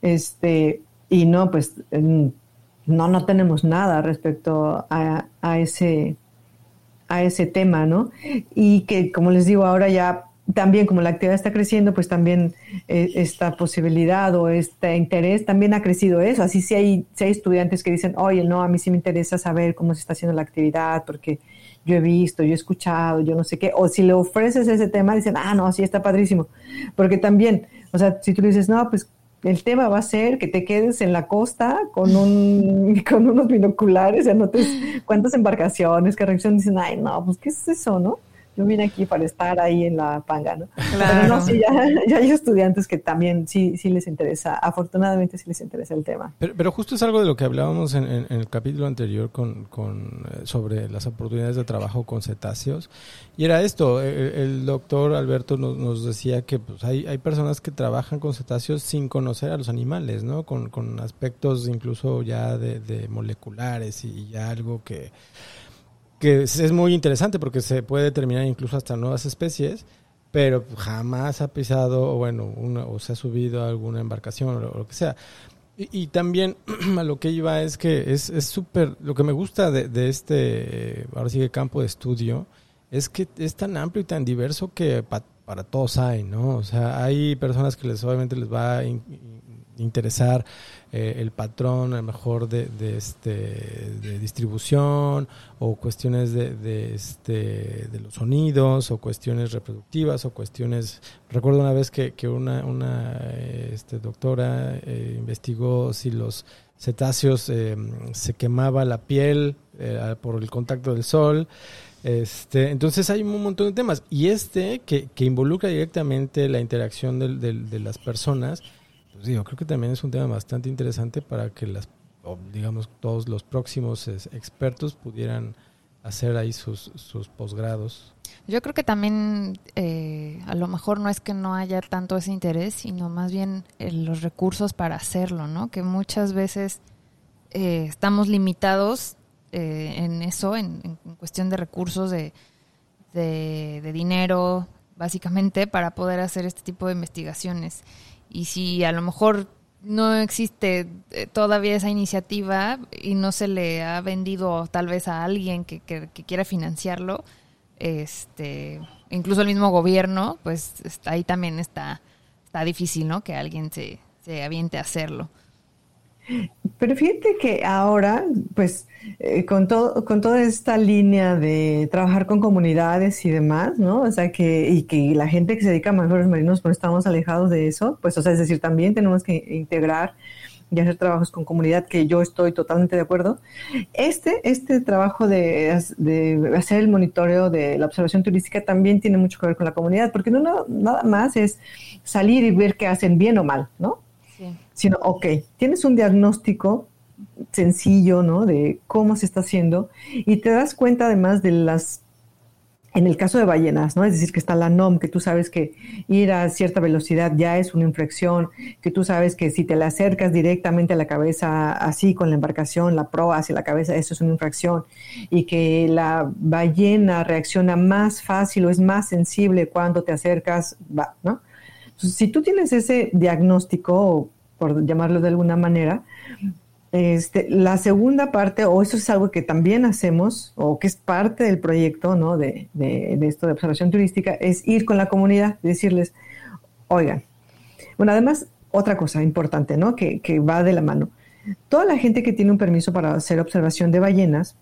este, y no, pues no, no tenemos nada respecto a, a ese a ese tema, ¿no? Y que, como les digo, ahora ya también como la actividad está creciendo, pues también eh, esta posibilidad o este interés también ha crecido eso. Así si hay, si hay estudiantes que dicen, oye, no, a mí sí me interesa saber cómo se está haciendo la actividad porque yo he visto, yo he escuchado, yo no sé qué. O si le ofreces ese tema, dicen, ah, no, sí está padrísimo. Porque también, o sea, si tú dices, no, pues el tema va a ser que te quedes en la costa con, un, con unos binoculares anotes cuántas embarcaciones, qué reacción, dicen, ay, no, pues qué es eso, ¿no? Yo vine aquí para estar ahí en la panga, ¿no? Pero no, sí, ya, hay estudiantes que también sí, sí les interesa, afortunadamente sí les interesa el tema. Pero, justo es algo de lo que hablábamos en, el capítulo anterior con, con, eh, sobre las oportunidades de trabajo con cetáceos, y era esto, e, el, doctor Alberto nos, nos, decía que pues, hay, hay personas que trabajan con cetáceos sin conocer a los animales, ¿no? Con, con aspectos incluso ya de, de moleculares y ya algo que que es muy interesante porque se puede determinar incluso hasta nuevas especies, pero jamás ha pisado, o bueno, una, o se ha subido a alguna embarcación o lo, que sea. Y, también a lo que iba es que es súper, lo que me gusta de, este, ahora sigue campo de estudio, es que es tan amplio y tan diverso que para todos hay, ¿no? O sea, hay personas que les obviamente les va a interesar eh, el patrón a lo mejor de, de, este, de distribución o cuestiones de, de, este, de los sonidos o cuestiones reproductivas o cuestiones... Recuerdo una vez que, que una, una este, doctora eh, investigó si los cetáceos eh, se quemaba la piel por el contacto del sol. Este, entonces hay un montón de temas. Y este, que, que involucra directamente la interacción de las personas, pues creo que también es un tema bastante interesante para que las, digamos, todos los próximos expertos pudieran hacer ahí sus, sus posgrados. Yo creo que también eh, a lo mejor no es que no haya tanto ese interés, sino más bien eh, los recursos para hacerlo, ¿no? Que muchas veces eh, estamos limitados en eso, en, cuestión de recursos, de, de dinero, básicamente, para poder hacer este tipo de investigaciones y si a lo mejor no existe eh, todavía esa iniciativa y no se le ha vendido tal vez a alguien que, que, quiera financiarlo, este, incluso el mismo gobierno, pues ahí también está, está difícil, ¿no? Que alguien se, se aviente a hacerlo. Pero fíjate que ahora, pues, eh, con, todo, con toda esta línea de trabajar con comunidades y demás, ¿no? O sea, que, y que la gente que se dedica a mejores marinos, pues estamos alejados de eso, pues, o sea, es decir, también tenemos que integrar y hacer trabajos con comunidad, que yo estoy totalmente de acuerdo. Este, este trabajo de, de hacer el monitoreo de la observación turística también tiene mucho que ver con la comunidad, porque no nada más es salir y ver qué hacen bien o mal, ¿no? Sino, ok, tienes un diagnóstico sencillo, ¿no? De cómo se está haciendo y te das cuenta además de las en el caso de ballenas, ¿no? Es decir, que está la NOM, que tú sabes que ir a cierta velocidad ya es una infracción, que tú sabes que si te la acercas directamente a la cabeza, así con la embarcación, la proa hacia la cabeza, eso es una infracción, y que la ballena reacciona más fácil o es más sensible cuando te acercas, ¿no? Si tú tienes ese diagnóstico, por llamarlo de alguna manera, este, la segunda parte, o eso es algo que también hacemos, o que es parte del proyecto ¿no? de, esto de observación turística, es ir con la comunidad, decirles, oigan, bueno, además, otra cosa importante, ¿no? Que, que va de la mano. Toda la gente que tiene un permiso para hacer observación de ballenas,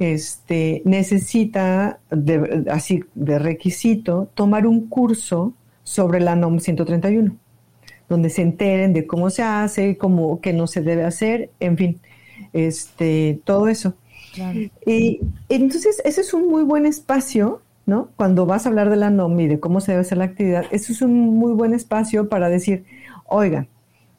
este, necesita, así de requisito, tomar un curso sobre la NOM 131, donde se enteren de cómo se hace, cómo, qué no se debe hacer, en fin, este, todo eso. Y entonces ese es un muy buen espacio, ¿no? Cuando vas a hablar de la NOM y de cómo se debe hacer la actividad, eso es un muy buen espacio para decir, oiga,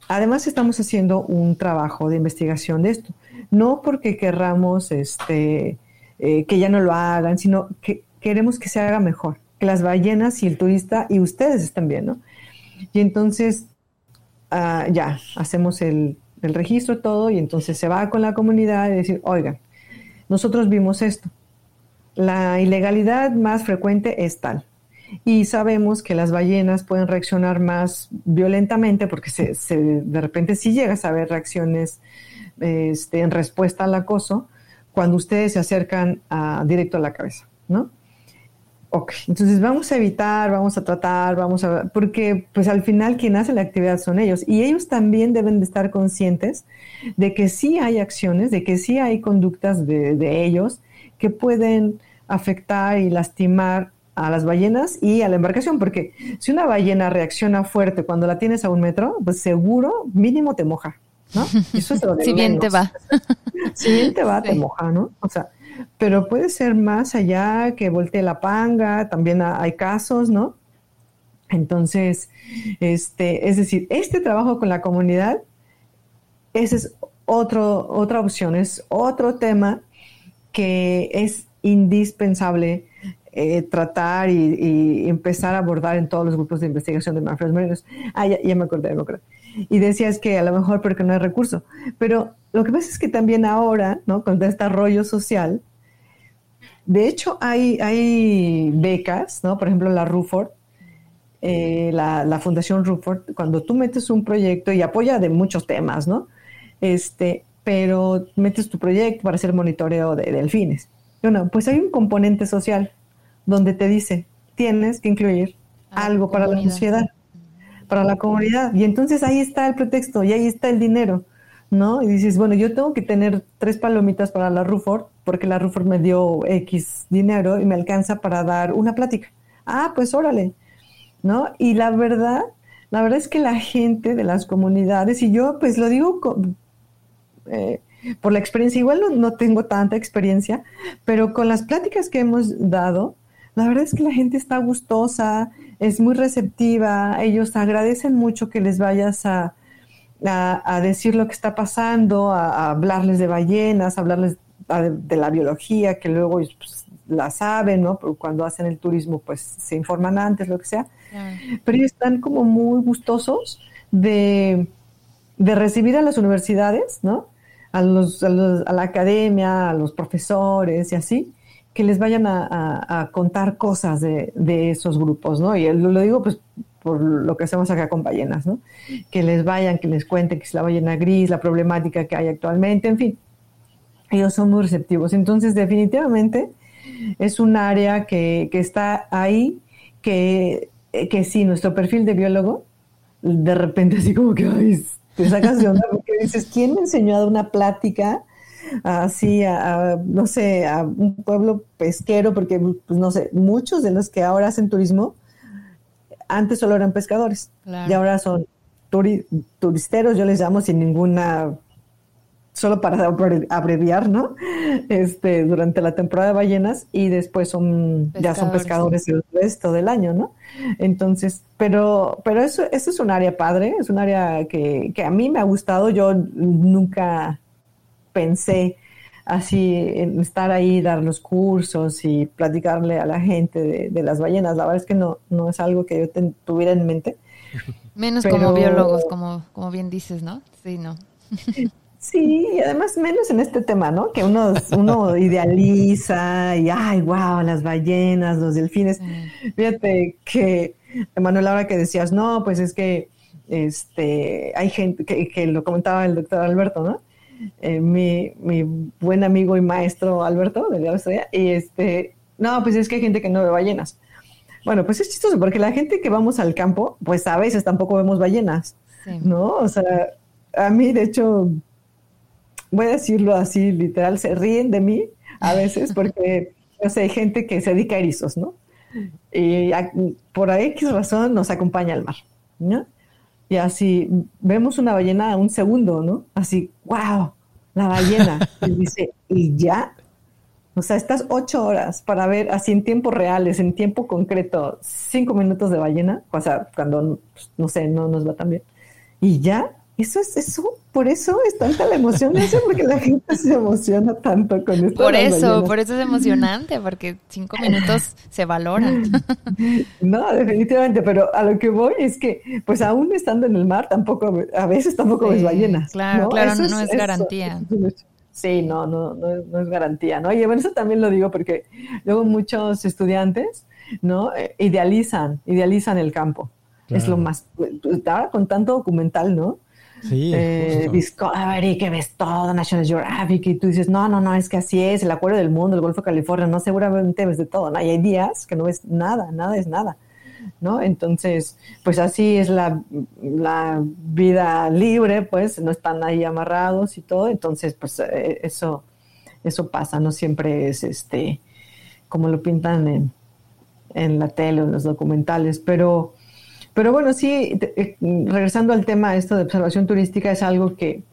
además estamos haciendo un trabajo de investigación de esto, no porque querramos este, eh, que ya no lo hagan, sino que queremos que se haga mejor, que las ballenas y el turista y ustedes estén bien, ¿no? Y entonces, ah, ya, hacemos el, registro, todo, y entonces se va con la comunidad y decir, oiga, nosotros vimos esto. La ilegalidad más frecuente es tal. Y sabemos que las ballenas pueden reaccionar más violentamente porque se, de repente sí llegas a ver reacciones este, en respuesta al acoso cuando ustedes se acercan a, directo a la cabeza, ¿no? Ok, entonces vamos a evitar, vamos a tratar, vamos a... Porque pues al final quien hace la actividad son ellos y ellos también deben de estar conscientes de que sí hay acciones, de que sí hay conductas de, de ellos que pueden afectar y lastimar a las ballenas y a la embarcación, porque si una ballena reacciona fuerte cuando la tienes a un metro, pues seguro mínimo te moja, ¿no? Eso es lo si bien te va. Si bien te va, te moja, ¿no? O sea, pero puede ser más allá que voltee la panga, también hay casos, ¿no? Entonces, este, es decir, este trabajo con la comunidad, ese es otro, otra opción, es otro tema que es indispensable eh, tratar y, empezar a abordar en todos los grupos de investigación de manfredos marinos. Ah, ya, ya, me acordé, me acordé. Y decías que a lo mejor porque no hay recurso, pero lo que pasa es que también ahora, ¿no? Con este rollo social, de hecho, hay, hay becas, ¿no? Por ejemplo, la Ruford, eh, la, Fundación Ruford, cuando tú metes un proyecto y apoya de muchos temas, ¿no? Este, pero metes tu proyecto para hacer monitoreo de delfines. Bueno, pues hay un componente social donde te dice, tienes que incluir algo para la sociedad, para la comunidad. Y entonces ahí está el pretexto y ahí está el dinero. ¿no? Y dices, bueno, yo tengo que tener tres palomitas para la Ruford, porque la Ruford me dio X dinero y me alcanza para dar una plática. Ah, pues órale, ¿no? Y la verdad, la verdad es que la gente de las comunidades, y yo pues lo digo eh, por la experiencia, igual no, no tengo tanta experiencia, pero con las pláticas que hemos dado, la verdad es que la gente está gustosa, es muy receptiva, ellos agradecen mucho que les vayas a, a, decir lo que está pasando, a, hablarles de ballenas, a hablarles de, la biología, que luego pues, la saben, ¿no? cuando hacen el turismo, pues se informan antes, lo que sea. Pero ellos están como muy gustosos de, recibir a las universidades, ¿no? A, los, a, la academia, a los profesores y así, que les vayan a, contar cosas de, esos grupos, ¿no? Y lo digo pues por lo que hacemos acá con ballenas, ¿no? Que les vayan, que les cuenten que es la ballena gris, la problemática que hay actualmente, en fin. Ellos son muy receptivos. Entonces, definitivamente es un área que, está ahí, que, que sí, nuestro perfil de biólogo, de repente así como que, ay, te sacas de onda porque dices, ¿quién me enseñó a dar una plática así a, no sé, a un pueblo pesquero? Porque, pues no sé, muchos de los que ahora hacen turismo antes solo eran pescadores y ahora son turisteros, yo les llamo sin ninguna, solo para abreviar, ¿no? Este, durante la temporada de ballenas y después son, ya son pescadores el resto del año, ¿no? Entonces, pero, pero eso, eso es un área padre, es un área que, que a mí me ha gustado, yo nunca pensé así en estar ahí, dar los cursos y platicarle a la gente de, las ballenas. La verdad es que no, no es algo que yo tuviera en mente. Menos como biólogos, como, como bien dices, ¿no? Sí, no. Sí, y además menos en este tema, ¿no? Que uno, uno idealiza y, ay, wow, las ballenas, los delfines. Fíjate que, Manuel, ahora que decías, no, pues es que este, hay gente, que, que lo comentaba el doctor Alberto, ¿no? Eh, mi, mi, buen amigo y maestro Alberto de la y este, no, pues es que hay gente que no ve ballenas. Bueno, pues es chistoso porque la gente que vamos al campo, pues a veces tampoco vemos ballenas, ¿no? O sea, a mí, de hecho, voy a decirlo así, literal, se ríen de mí a veces porque, no sé, hay gente que se dedica a erizos, ¿no? Y por X razón nos acompaña al mar, ¿no? Y así vemos una ballena un segundo, ¿no? Así, wow, la ballena. Y dice, ¿y ya? O sea, estás ocho horas para ver así en tiempo reales, en tiempo concreto, cinco minutos de ballena, o sea, cuando, pues, no sé, no nos va tan bien. Y ya, eso es eso, por eso es tanta la emoción eso, porque la gente se emociona tanto con esto. Por eso, por eso es emocionante, porque cinco minutos se valoran. No, definitivamente, pero a lo que voy es que, pues aún estando en el mar, tampoco, a veces tampoco ves ballenas. Claro, claro, no, es, garantía. Sí, no, no, no, no es garantía, ¿no? Y bueno, eso también lo digo porque luego muchos estudiantes, ¿no? Eh, idealizan, idealizan el campo. Es lo más, ahora con tanto documental, ¿no? Sí, eh, Discovery, que ves todo, National Geographic, y tú dices, no, no, no, es que así es, el acuerdo del mundo, el Golfo de California, no, seguramente ves de todo, ¿no? Y hay días que no ves nada, nada es nada. ¿no? Entonces, pues así es la, vida libre, pues no están ahí amarrados y todo, entonces, pues eh, eso, eso pasa, no siempre es este, como lo pintan en, en la tele o en los documentales, pero, pero bueno, sí, eh, regresando al tema esto de observación turística, es algo que,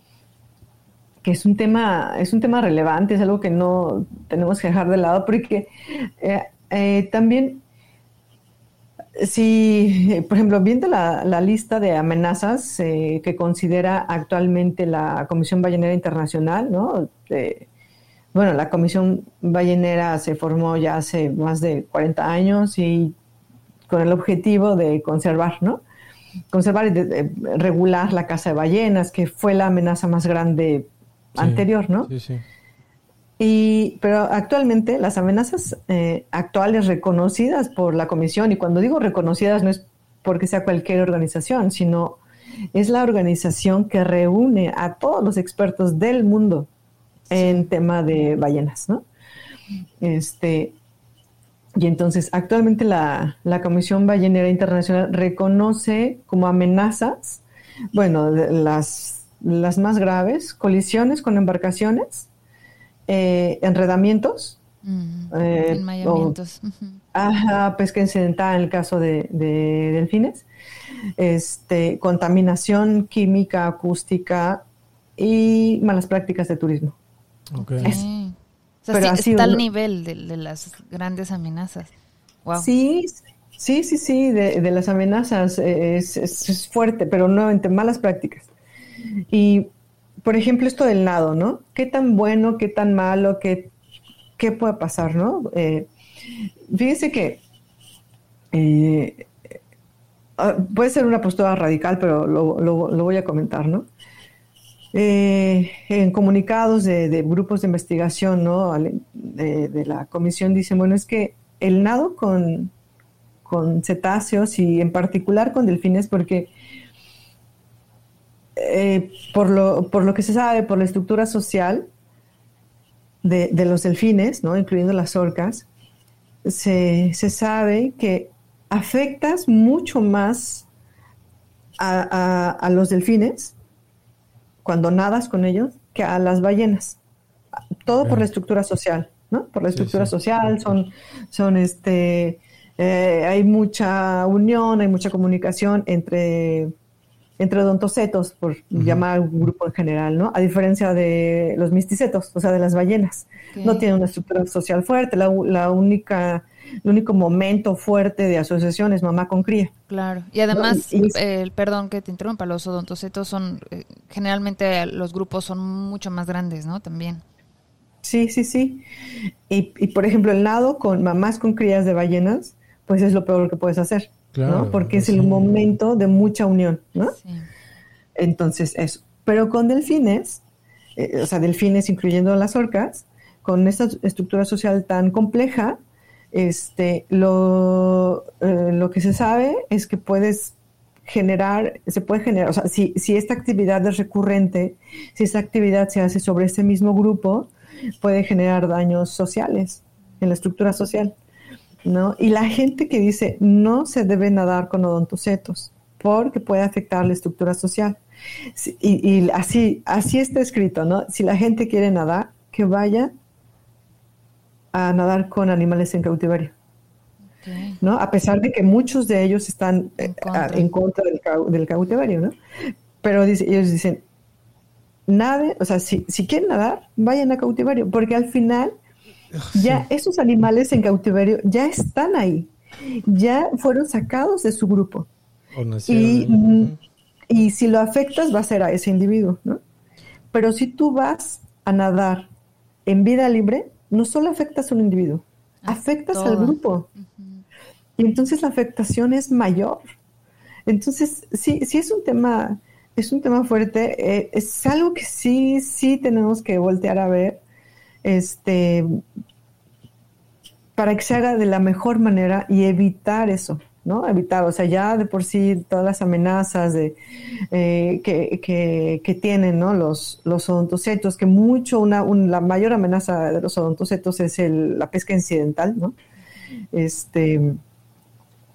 que es un tema, es un tema relevante, es algo que no tenemos que dejar de lado, porque eh, también si, por ejemplo, viendo la, lista de amenazas eh, que considera actualmente la Comisión Ballenera Internacional, ¿no? bueno, la Comisión Ballenera se formó ya hace más de 40 años y con el objetivo de conservar, ¿no? Conservar y regular la caza de ballenas, que fue la amenaza más grande anterior, ¿no? Sí, sí. Y, pero actualmente las amenazas eh, actuales reconocidas por la comisión, y cuando digo reconocidas no es porque sea cualquier organización, sino es la organización que reúne a todos los expertos del mundo en tema de ballenas, ¿no? Este, y entonces actualmente la, la Comisión Ballenera Internacional reconoce como amenazas, bueno, las, las más graves, colisiones con embarcaciones, eh, enredamientos. Mm, eh, enmayamientos. ajá, pesca incidental en el caso de, delfines. Este, contaminación química, acústica y malas prácticas de turismo. Okay. Pero está al nivel de, las grandes amenazas. Sí, sí, sí, sí, de, las amenazas es, es, fuerte, pero nuevamente malas prácticas. Y por ejemplo, esto del nado, ¿no? ¿Qué tan bueno, qué tan malo, qué, qué puede pasar, ¿no? Eh, fíjese que eh, ah, puede ser una postura radical, pero lo, voy a comentar, ¿no? Eh, en comunicados de, grupos de investigación, ¿no? De, la comisión dicen, bueno, es que el nado con, con cetáceos y en particular con delfines, porque eh, por, lo, por lo que se sabe, por la estructura social de, los delfines, ¿no? incluyendo las orcas, se, sabe que afectas mucho más a, los delfines cuando nadas con ellos que a las ballenas. Todo por la estructura social, ¿no? Por la estructura social, son, son este, eh, hay mucha unión, hay mucha comunicación entre entre odontocetos, por llamar un grupo en general, ¿no? A diferencia de los misticetos, o sea, de las ballenas. No tienen una estructura social fuerte, la, única, el único momento fuerte de asociación es mamá con cría. Claro, y además, eh, perdón que te interrumpa, los odontocetos son, eh, generalmente los grupos son mucho más grandes, ¿no? También. Sí, sí, sí. Y, y por ejemplo, el nado con mamás con crías de ballenas, pues es lo peor que puedes hacer porque es el momento de mucha unión, ¿no? Entonces, eso. Pero con delfines, eh, o sea, delfines incluyendo las orcas, con esta estructura social tan compleja, este, lo, eh, lo que se sabe es que puedes generar, se puede generar, o sea, si, si esta actividad es recurrente, si esta actividad se hace sobre ese mismo grupo, puede generar daños sociales en la estructura social. ¿no? Y la gente que dice no se debe nadar con odontocetos porque puede afectar la estructura social. Y, así, así está escrito, ¿no? Si la gente quiere nadar, que vaya a nadar con animales en cautiverio. ¿no? A pesar de que muchos de ellos están en eh, contra, del, cautiverio, ¿no? Pero ellos dicen, nade, o sea, si, si quieren nadar, vayan a cautiverio, porque al final Ya esos animales en cautiverio ya están ahí, ya fueron sacados de su grupo. Y, y si lo afectas va a ser a ese individuo, ¿no? Pero si tú vas a nadar en vida libre, no solo afectas a un individuo, afectas al grupo. Y entonces la afectación es mayor. Entonces, sí, sí es un tema, es un tema fuerte, eh, es algo que sí, sí tenemos que voltear a ver, este, para que se haga de la mejor manera y evitar eso. ¿No? Evitar, o sea, ya de por sí todas las amenazas eh, que, tienen, ¿no? Los, los odontocetos, que mucho, una, la mayor amenaza de los odontocetos es la pesca incidental. Este,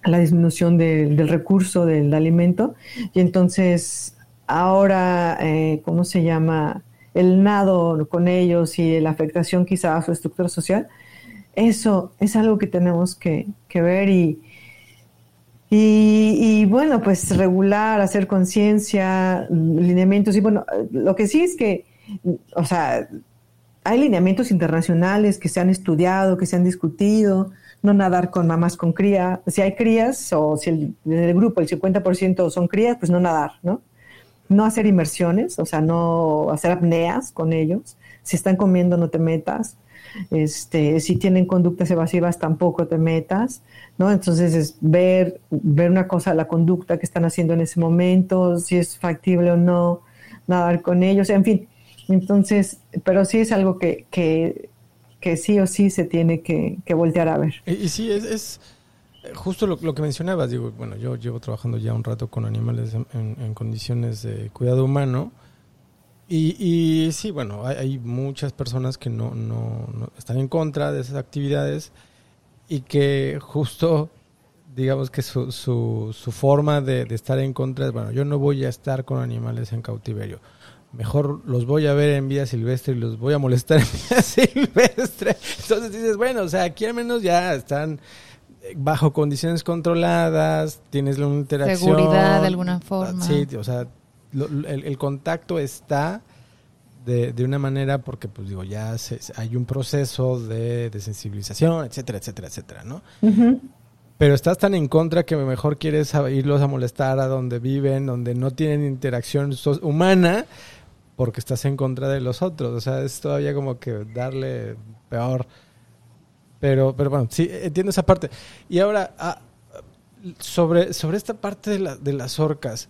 la disminución del recurso del alimento. Y entonces, ahora, eh, ¿cómo se llama? El nado con ellos y la afectación quizá a su estructura social, eso es algo que tenemos que, que ver y, y, bueno, pues regular, hacer conciencia, lineamientos. Y bueno, lo que sí es que, o sea, hay lineamientos internacionales que se han estudiado, que se han discutido, no nadar con mamás con cría. Si hay crías o si el, del grupo el 50% son crías, pues no nadar, ¿no? No hacer inmersiones, o sea, no hacer apneas con ellos. Si están comiendo, no te metas. Este, si tienen conductas evasivas, tampoco te metas, ¿no? Entonces es ver, ver una cosa, la conducta que están haciendo en ese momento, si es factible o no, nadar con ellos, en fin. Entonces, pero sí es algo que, que, sí o sí se tiene que, voltear a ver. Y, sí, es, justo lo, que mencionabas, digo, bueno, yo llevo trabajando ya un rato con animales en condiciones de cuidado humano y, y sí, bueno, hay, muchas personas que no, no, están en contra de esas actividades y que justo, digamos que su, su, su forma de, estar en contra es, bueno, yo no voy a estar con animales en cautiverio. Mejor los voy a ver en vida silvestre y los voy a molestar en vida silvestre. Entonces dices, bueno, o sea, aquí al menos ya están bajo condiciones controladas, tienes una interacción. Seguridad de alguna forma. Sí, o sea, el, contacto está de, de, una manera porque, pues digo, ya hay un proceso de, sensibilización, etcétera, etcétera, etcétera, ¿no? Pero estás tan en contra que mejor quieres irlos a molestar a donde viven, donde no tienen interacción humana, porque estás en contra de los otros. O sea, es todavía como que darle peor. Pero, pero bueno, sí, entiendo esa parte. Y ahora, ah, sobre, sobre esta parte de, la, de las orcas,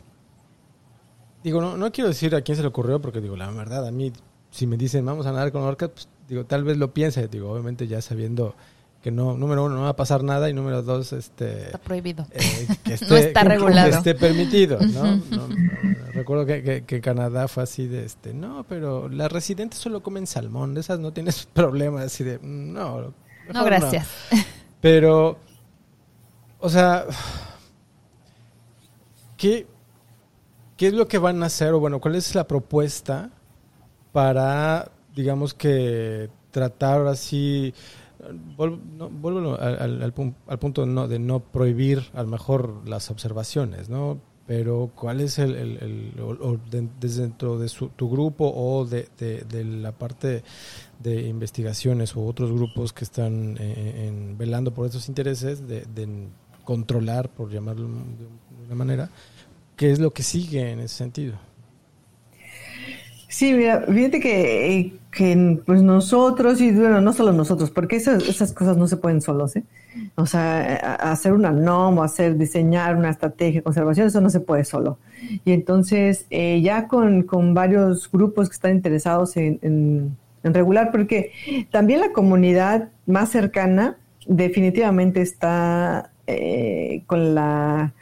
Digo, no, no quiero decir a quién se le ocurrió, porque digo, la verdad, a mí, si me dicen vamos a nadar con orcas, pues digo, tal vez lo piense, digo, obviamente ya sabiendo que no, número uno, no va a pasar nada, y número dos, este... Está prohibido. Eh, que esté, no está regulado. Que esté permitido, ¿no? recuerdo que, que, Canadá fue así de, este, no, pero las residentes solo comen salmón, de esas no tienes problema, así de, no. No, gracias. Pero, o sea, ¿qué, ¿Qué es lo que van a hacer o bueno, cuál es la propuesta para, digamos que tratar así, vuelvo, al, al, punto no, de no prohibir a lo mejor las observaciones, ¿no? Pero cuál es el, el, desde dentro de tu grupo o de, de, la parte de investigaciones o otros grupos que están eh, en, velando por esos intereses de, de controlar, por llamarlo de una manera, ¿Qué es lo que sigue en ese sentido? Sí, mira, fíjate que, pues nosotros, y bueno, no solo nosotros, porque esas, esas cosas no se pueden solos, ¿eh? O sea, hacer una NOM, hacer, diseñar una estrategia de conservación, eso no se puede solo. Y entonces, eh, ya con, con, varios grupos que están interesados en, en, regular, porque también la comunidad más cercana definitivamente está eh, con la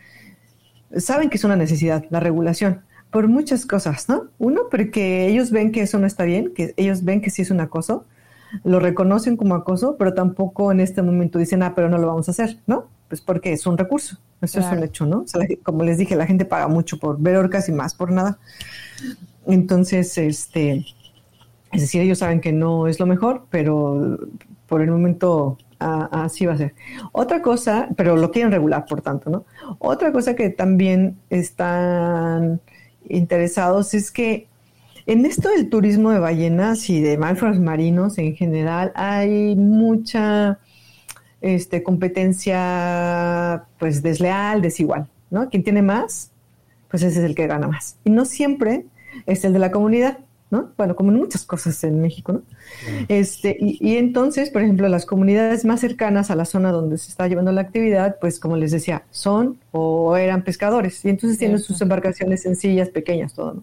saben que es una necesidad, la regulación, por muchas cosas, ¿no? Uno, porque ellos ven que eso no está bien, que ellos ven que sí es un acoso, lo reconocen como acoso, pero tampoco en este momento dicen, ah, pero no lo vamos a hacer, ¿no? Pues porque es un recurso, eso es un hecho, ¿no? como les dije, la gente paga mucho por ver orcas y más por nada. Entonces, este, es decir, ellos saben que no es lo mejor, pero por el momento así va a ser. Otra cosa, pero lo quieren regular, por tanto, ¿no? Otra cosa que también están interesados es que En esto del turismo de ballenas y de mamíferos marinos en general hay mucha este, competencia pues desleal, desigual, ¿no? Quien tiene más, pues ese es el que gana más. Y no siempre es el de la comunidad, ¿no? Bueno, como en muchas cosas en México, ¿no? Este, y, entonces, por ejemplo, las comunidades más cercanas a la zona donde se está llevando la actividad, pues como les decía, son o eran pescadores, y entonces tienen sus embarcaciones sencillas, pequeñas, todo, ¿no?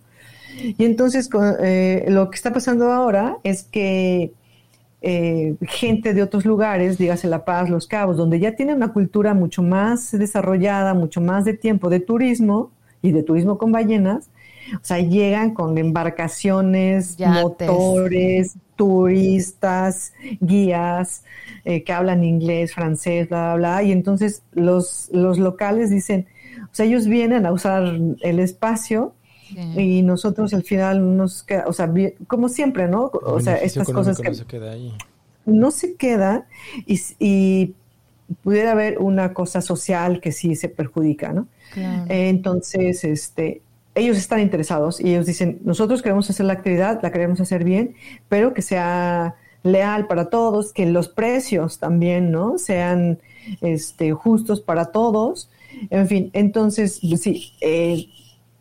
Y entonces eh, lo que está pasando ahora es que eh, gente de otros lugares, dígase La Paz, Los Cabos, donde ya tienen una cultura mucho más desarrollada, mucho más de tiempo de turismo y de turismo con ballenas, o sea, llegan con embarcaciones, motores, turistas, guías eh, que hablan inglés, francés, bla, bla, bla, y entonces los, los locales dicen, o sea, ellos vienen a usar el espacio y nosotros al final nos queda, o sea, como siempre, ¿no? O sea, estas cosas que... No se queda ahí. No se queda y, pudiera haber una cosa social que sí se perjudica, ¿no? entonces, este, ellos están interesados y ellos dicen, nosotros queremos hacer la actividad, la queremos hacer bien, pero que sea leal para todos, que los precios también, ¿no? Sean este, justos para todos. En fin, entonces, sí, eh,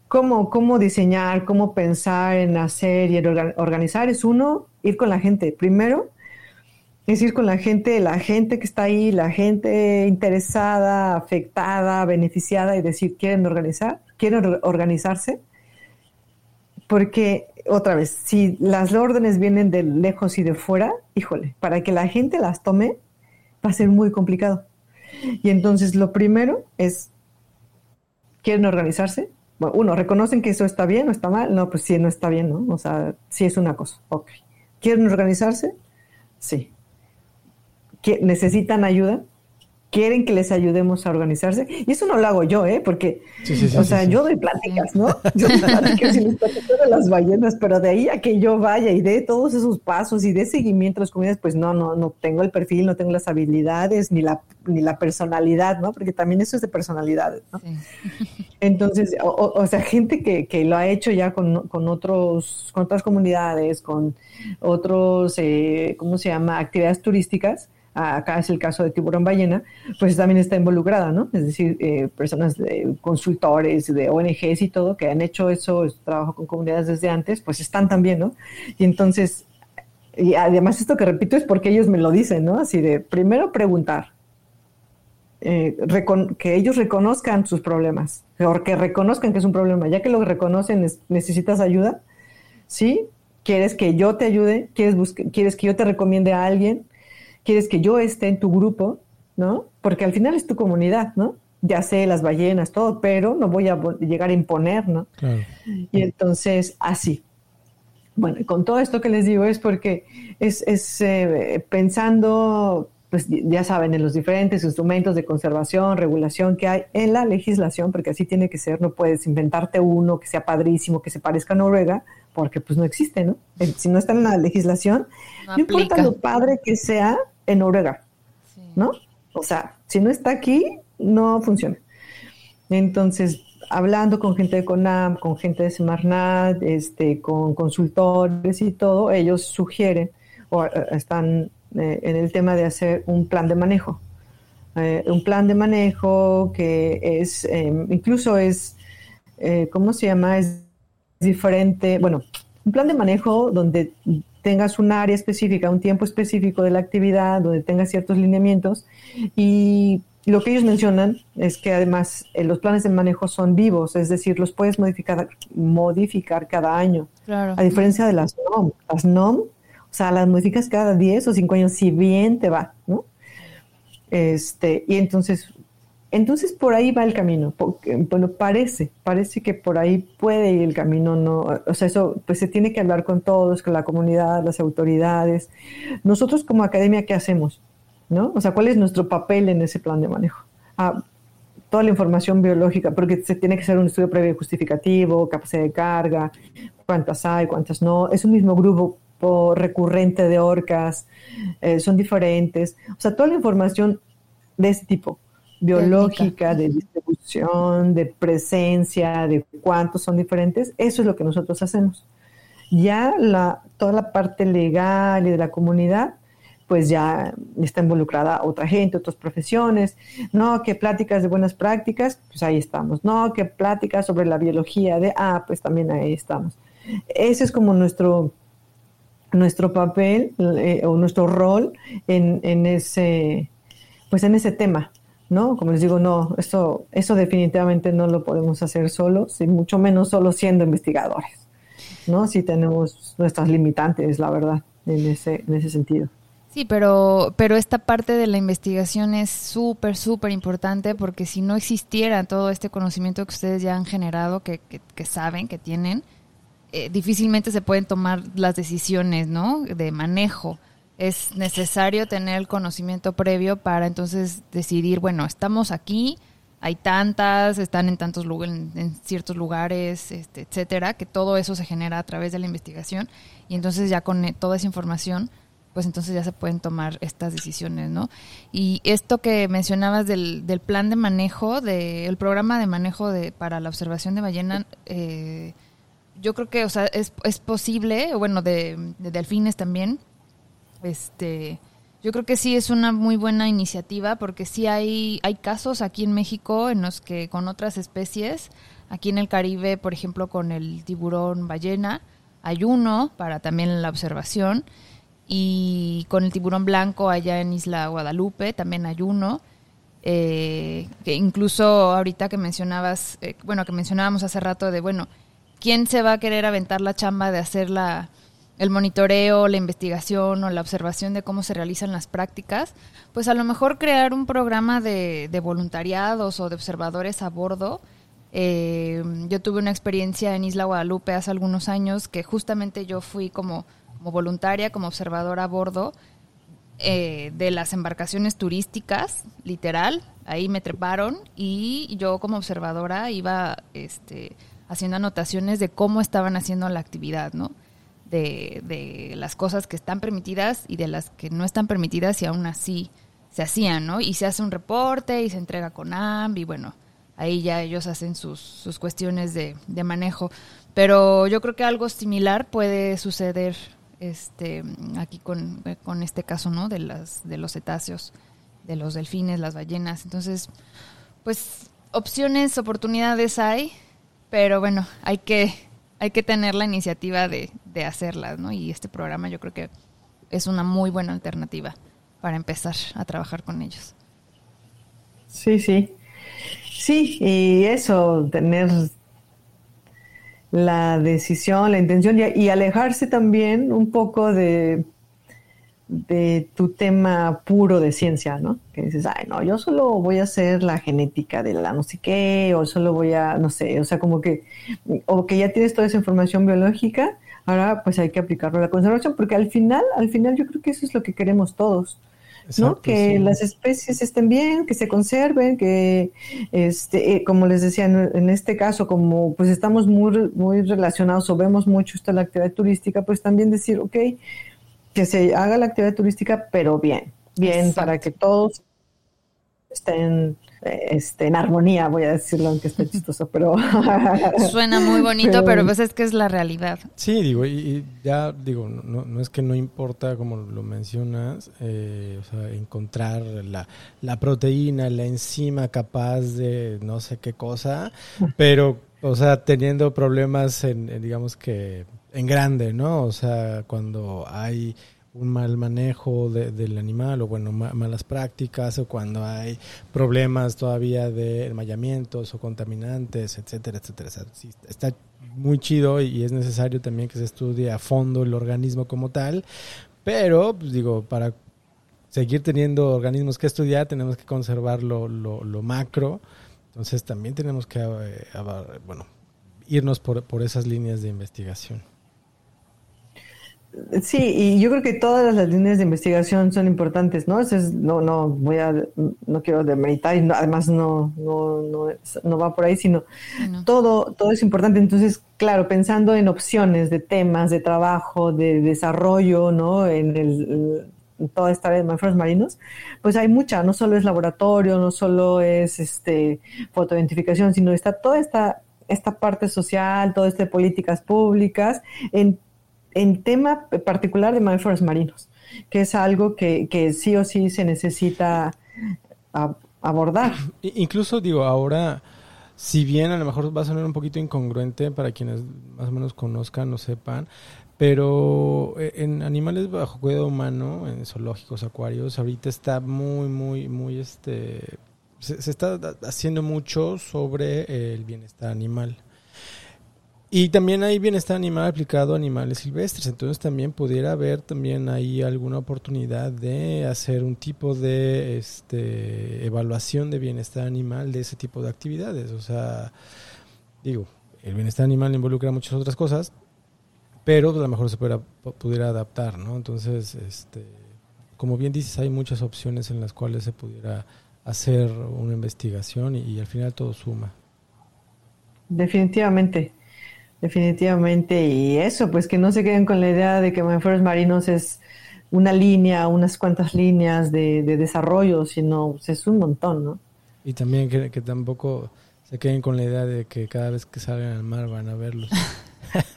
cómo, cómo diseñar, cómo pensar en hacer y en organizar es uno, ir con la gente. Primero, es ir con la gente, la gente que está ahí, la gente interesada, afectada, beneficiada y decir, ¿quieren organizar? ¿Quieren organizarse? Porque, otra vez, si las órdenes vienen de lejos y de fuera, híjole, para que la gente las tome, va a ser muy complicado. Y entonces lo primero es, ¿quieren organizarse? bueno, uno, ¿reconocen que eso está bien o está mal? No, pues sí, no está bien, ¿no? O sea, sí es una cosa. Ok. ¿Quieren organizarse? Sí. ¿Necesitan ayuda? Quieren que les ayudemos a organizarse. Y eso no lo hago yo, ¿eh? Porque, o sea, yo doy pláticas, ¿no? Yo doy pláticas y les de las ballenas, pero de ahí a que yo vaya y dé todos esos pasos y dé seguimiento a las comunidades, pues no, no, no tengo el perfil, no tengo las habilidades ni la, ni la personalidad, ¿no? Porque también eso es de personalidades, ¿no? Entonces, o, sea, gente que, que, lo ha hecho ya con, con, otros, con otras comunidades, con otros, eh, ¿cómo se llama? Actividades turísticas, acá es el caso de tiburón ballena, pues también está involucrada, ¿no? Es decir, eh, personas, de, consultores de ONGs y todo que han hecho eso, trabajo con comunidades desde antes, pues están también, ¿no? Y entonces, y además esto que repito es porque ellos me lo dicen, ¿no? Así de, primero preguntar, eh, que ellos reconozcan sus problemas, o que reconozcan que es un problema, ya que lo reconocen, necesitas ayuda, ¿sí? ¿Quieres que yo te ayude? ¿Quieres, ¿Quieres que yo te recomiende a alguien? Quieres que yo esté en tu grupo, ¿no? Porque al final es tu comunidad, ¿no? Ya sé las ballenas, todo, pero no voy a llegar a imponer, ¿no? Y entonces, así. Bueno, con todo esto que les digo es porque es, eh, pensando, pues ya saben, en los diferentes instrumentos de conservación, regulación que hay en la legislación, porque así tiene que ser, no puedes inventarte uno que sea padrísimo, que se parezca a Noruega, porque pues no existe, ¿no? Si no está en la legislación, no, no importa lo padre que sea, en Noruega, ¿no? O sea, si no está aquí, no funciona. Entonces, hablando con gente de CONAM, con gente de Semarnat, este, con consultores y todo, ellos sugieren o eh, están eh, en el tema de hacer un plan de manejo. Eh, un plan de manejo que es, em, incluso es, ¿cómo se llama? Es diferente, bueno, un plan de manejo donde tengas un área específica, un tiempo específico de la actividad, donde tengas ciertos lineamientos. Y lo que ellos mencionan es que además eh, los planes de manejo son vivos, es decir, los puedes modificar, modificar cada año. A diferencia de las NOM. Las NOM, o sea, las modificas cada 10 o 5 años, si bien te va, ¿no? Este, y entonces entonces por ahí va el camino, bueno, parece, parece que por ahí puede ir el camino, no, o sea, eso pues se tiene que hablar con todos, con la comunidad, las autoridades. Nosotros como academia, ¿qué hacemos? ¿No? O sea, ¿cuál es nuestro papel en ese plan de manejo? Ah, toda la información biológica, porque se tiene que hacer un estudio previo justificativo, capacidad de carga, cuántas hay, cuántas no. Es un mismo grupo recurrente de orcas, eh, son diferentes. O sea, toda la información de ese tipo biológica, de distribución, de presencia, de cuántos son diferentes, eso es lo que nosotros hacemos. Ya la, toda la parte legal y de la comunidad pues ya está involucrada otra gente, otras profesiones, no, que pláticas de buenas prácticas, pues ahí estamos, no, que pláticas sobre la biología de, ah, pues también ahí estamos. Ese es como nuestro, nuestro papel eh, o nuestro rol en, en, ese, pues en ese tema, ¿no? Como les digo, no, eso, eso definitivamente no lo podemos hacer solos, y mucho menos solo siendo investigadores, ¿no? Si tenemos nuestras limitantes, la verdad, en ese, en ese sentido. Sí, pero, pero esta parte de la investigación es súper, súper importante porque si no existiera todo este conocimiento que ustedes ya han generado, que, que, saben, que tienen, eh, difícilmente se pueden tomar las decisiones, ¿no? De manejo. Es necesario tener el conocimiento previo para entonces decidir, bueno, estamos aquí, hay tantas, están en tantos lugares, en, ciertos lugares, este, etcétera, que todo eso se genera a través de la investigación y entonces ya con toda esa información pues entonces ya se pueden tomar estas decisiones, ¿no? Y esto que mencionabas del, del plan de manejo, del programa de manejo de, para la observación de ballena, eh, yo creo que, o sea, es, es posible, bueno, de, de, delfines también, este, yo creo que sí es una muy buena iniciativa porque sí hay, hay casos aquí en México en los que con otras especies, aquí en el Caribe, por ejemplo, con el tiburón ballena, hay uno para también la observación y con el tiburón blanco allá en Isla Guadalupe también hay uno. Eh, que incluso ahorita que mencionabas, eh, bueno, que mencionábamos hace rato de, bueno, ¿quién se va a querer aventar la chamba de hacer la, el monitoreo, la investigación o la observación de cómo se realizan las prácticas? Pues a lo mejor crear un programa de, de voluntariados o de observadores a bordo. Eh, yo tuve una experiencia en Isla Guadalupe hace algunos años que justamente yo fui como como voluntaria, como observadora a bordo eh, de las embarcaciones turísticas, literal. Ahí me treparon y yo como observadora iba este, haciendo anotaciones de cómo estaban haciendo la actividad, ¿no? De, de, las cosas que están permitidas y de las que no están permitidas y aún así se hacían, ¿no? Y se hace un reporte y se entrega con AMB y bueno, ahí ya ellos hacen sus, sus cuestiones de, de manejo. Pero yo creo que algo similar puede suceder este aquí con, con, este caso no de las de los cetáceos de los delfines las ballenas entonces pues opciones oportunidades hay pero bueno hay que hay que tener la iniciativa de, de hacerlas no y este programa yo creo que es una muy buena alternativa para empezar a trabajar con ellos. Sí sí. Sí y eso tener la decisión, la intención y, alejarse también un poco de, de tu tema puro de ciencia, ¿no? Que dices, ay, no, yo solo voy a hacer la genética de la no sé qué, o solo voy a, no sé, o sea, como que, o que ya tienes toda esa información biológica, ahora pues hay que aplicarlo a la conservación, porque al final, al final yo creo que eso es lo que queremos todos. ¿no? Que las especies estén bien, que se conserven, que, este, eh, como les decía, en, este caso, como pues estamos muy, muy relacionados o vemos mucho esta la actividad turística, pues también decir, ok, que se haga la actividad turística, pero bien, bien, para que todos estén este, en armonía, voy a decirlo, aunque esté chistoso, pero... Suena muy bonito, pero, pues es que es la realidad. Sí, digo, y, ya digo, no, no, es que no importa, como lo mencionas, eh, o sea, encontrar la, la proteína, la enzima capaz de no sé qué cosa, pero, o sea, teniendo problemas en digamos que en grande, ¿no? O sea, cuando hay un mal manejo del animal o bueno malas prácticas o cuando hay problemas todavía de enmayamientos o contaminantes etcétera etcétera. Está muy chido y es necesario también que se estudie a fondo el organismo como tal pero pues, digo para seguir teniendo organismos que estudiar tenemos que conservar lo, lo, macro. Entonces también tenemos que eh, bueno irnos por, por esas líneas de investigación Sí, y yo creo que todas las líneas de investigación son importantes, ¿no? no, no voy a, no quiero demeritar y además no, no, no, no, va por ahí, sino todo, todo es importante. Entonces, claro, pensando en opciones de temas, de trabajo, de desarrollo, ¿no? En, el, toda esta área de mamíferos marinos, pues hay mucha, no solo es laboratorio, no solo es este fotoidentificación, sino está toda esta, esta parte social, toda esta políticas públicas en en tema particular de mamíferos marinos, que es algo que, sí o sí se necesita abordar. Incluso digo, ahora, si bien a lo mejor va a sonar un poquito incongruente para quienes más o menos conozcan o sepan, pero eh, en animales bajo cuidado humano, en zoológicos, acuarios, ahorita está muy, muy, muy, este, se está haciendo mucho sobre el bienestar animal. Y también hay bienestar animal aplicado a animales silvestres, entonces también pudiera haber también ahí alguna oportunidad de hacer un tipo de este, evaluación de bienestar animal de ese tipo de actividades. O sea, digo, el bienestar animal involucra muchas otras cosas, pero a lo mejor se pudiera, pudiera adaptar, ¿no? Entonces, este, como bien dices, hay muchas opciones en las cuales se pudiera hacer una investigación y, y al final todo suma. Definitivamente. Definitivamente, y eso, pues que no se queden con la idea de que mamíferos marinos es una línea, unas cuantas líneas de, desarrollo, sino pues, es un montón, ¿no? Y también que, tampoco se queden con la idea de que cada vez que salgan al mar van a verlos.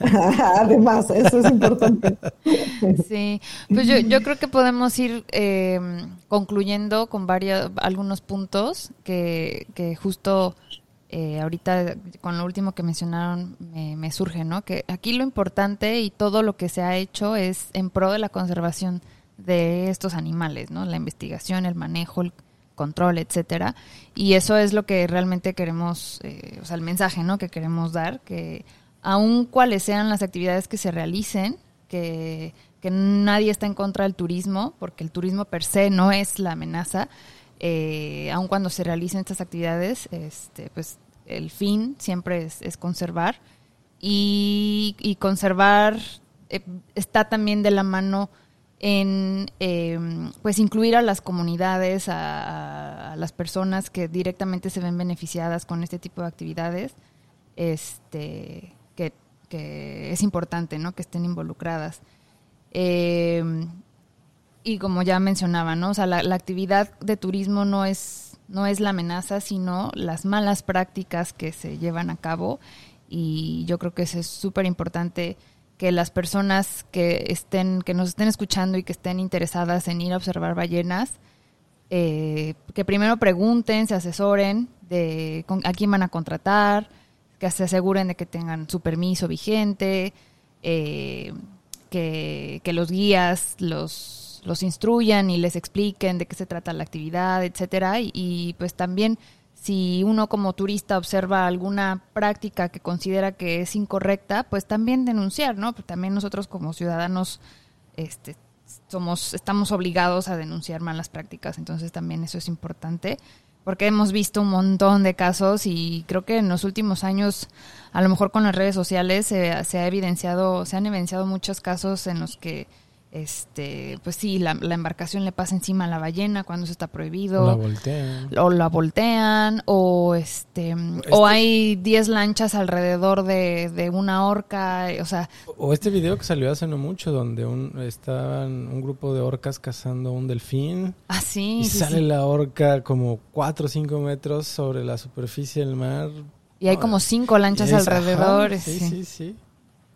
Además, eso es importante. Sí, pues yo, yo creo que podemos ir eh, concluyendo con varios, algunos puntos que, que justo eh, ahorita con lo último que mencionaron me, surge, ¿no? Que aquí lo importante y todo lo que se ha hecho es en pro de la conservación de estos animales, ¿no? La investigación, el manejo, el control, etcétera. Y eso es lo que realmente queremos, eh, o sea, el mensaje, ¿no? Que queremos dar, que aun cuales sean las actividades que se realicen, que, que nadie está en contra del turismo, porque el turismo per se no es la amenaza, eh, aun cuando se realicen estas actividades, este, pues el fin siempre es, conservar. Y, conservar eh, está también de la mano en em, pues incluir a las comunidades, a, las personas que directamente se ven beneficiadas con este tipo de actividades, este, que, es importante, ¿no? Que estén involucradas. Em, y como ya mencionaba, ¿no? O sea, la, actividad de turismo no es, no es la amenaza, sino las malas prácticas que se llevan a cabo. Y yo creo que eso es súper importante que las personas que estén, que nos estén escuchando y que estén interesadas en ir a observar ballenas, eh, que primero pregunten, se asesoren de a quién van a contratar, que se aseguren de que tengan su permiso vigente, eh, que, que los guías los los instruyan y les expliquen de qué se trata la actividad, etcétera, y, pues también si uno como turista observa alguna práctica que considera que es incorrecta, pues también denunciar, ¿no? Pues también nosotros como ciudadanos este, somos, estamos obligados a denunciar malas prácticas, entonces también eso es importante, porque hemos visto un montón de casos y creo que en los últimos años, a lo mejor con las redes sociales, se ha evidenciado, se han evidenciado muchos casos en los que este, pues sí, la, embarcación le pasa encima a la ballena cuando se está prohibido. O la voltean. O la voltean, o este, o este hay 10 lanchas alrededor de, una orca, o sea. O este video que salió hace no mucho, donde un, estaban un grupo de orcas cazando un delfín. Ah, sí. Y sale la orca como 4 o 5 metros sobre la superficie del mar. Y hay como 5 lanchas alrededor. sí, sí. sí.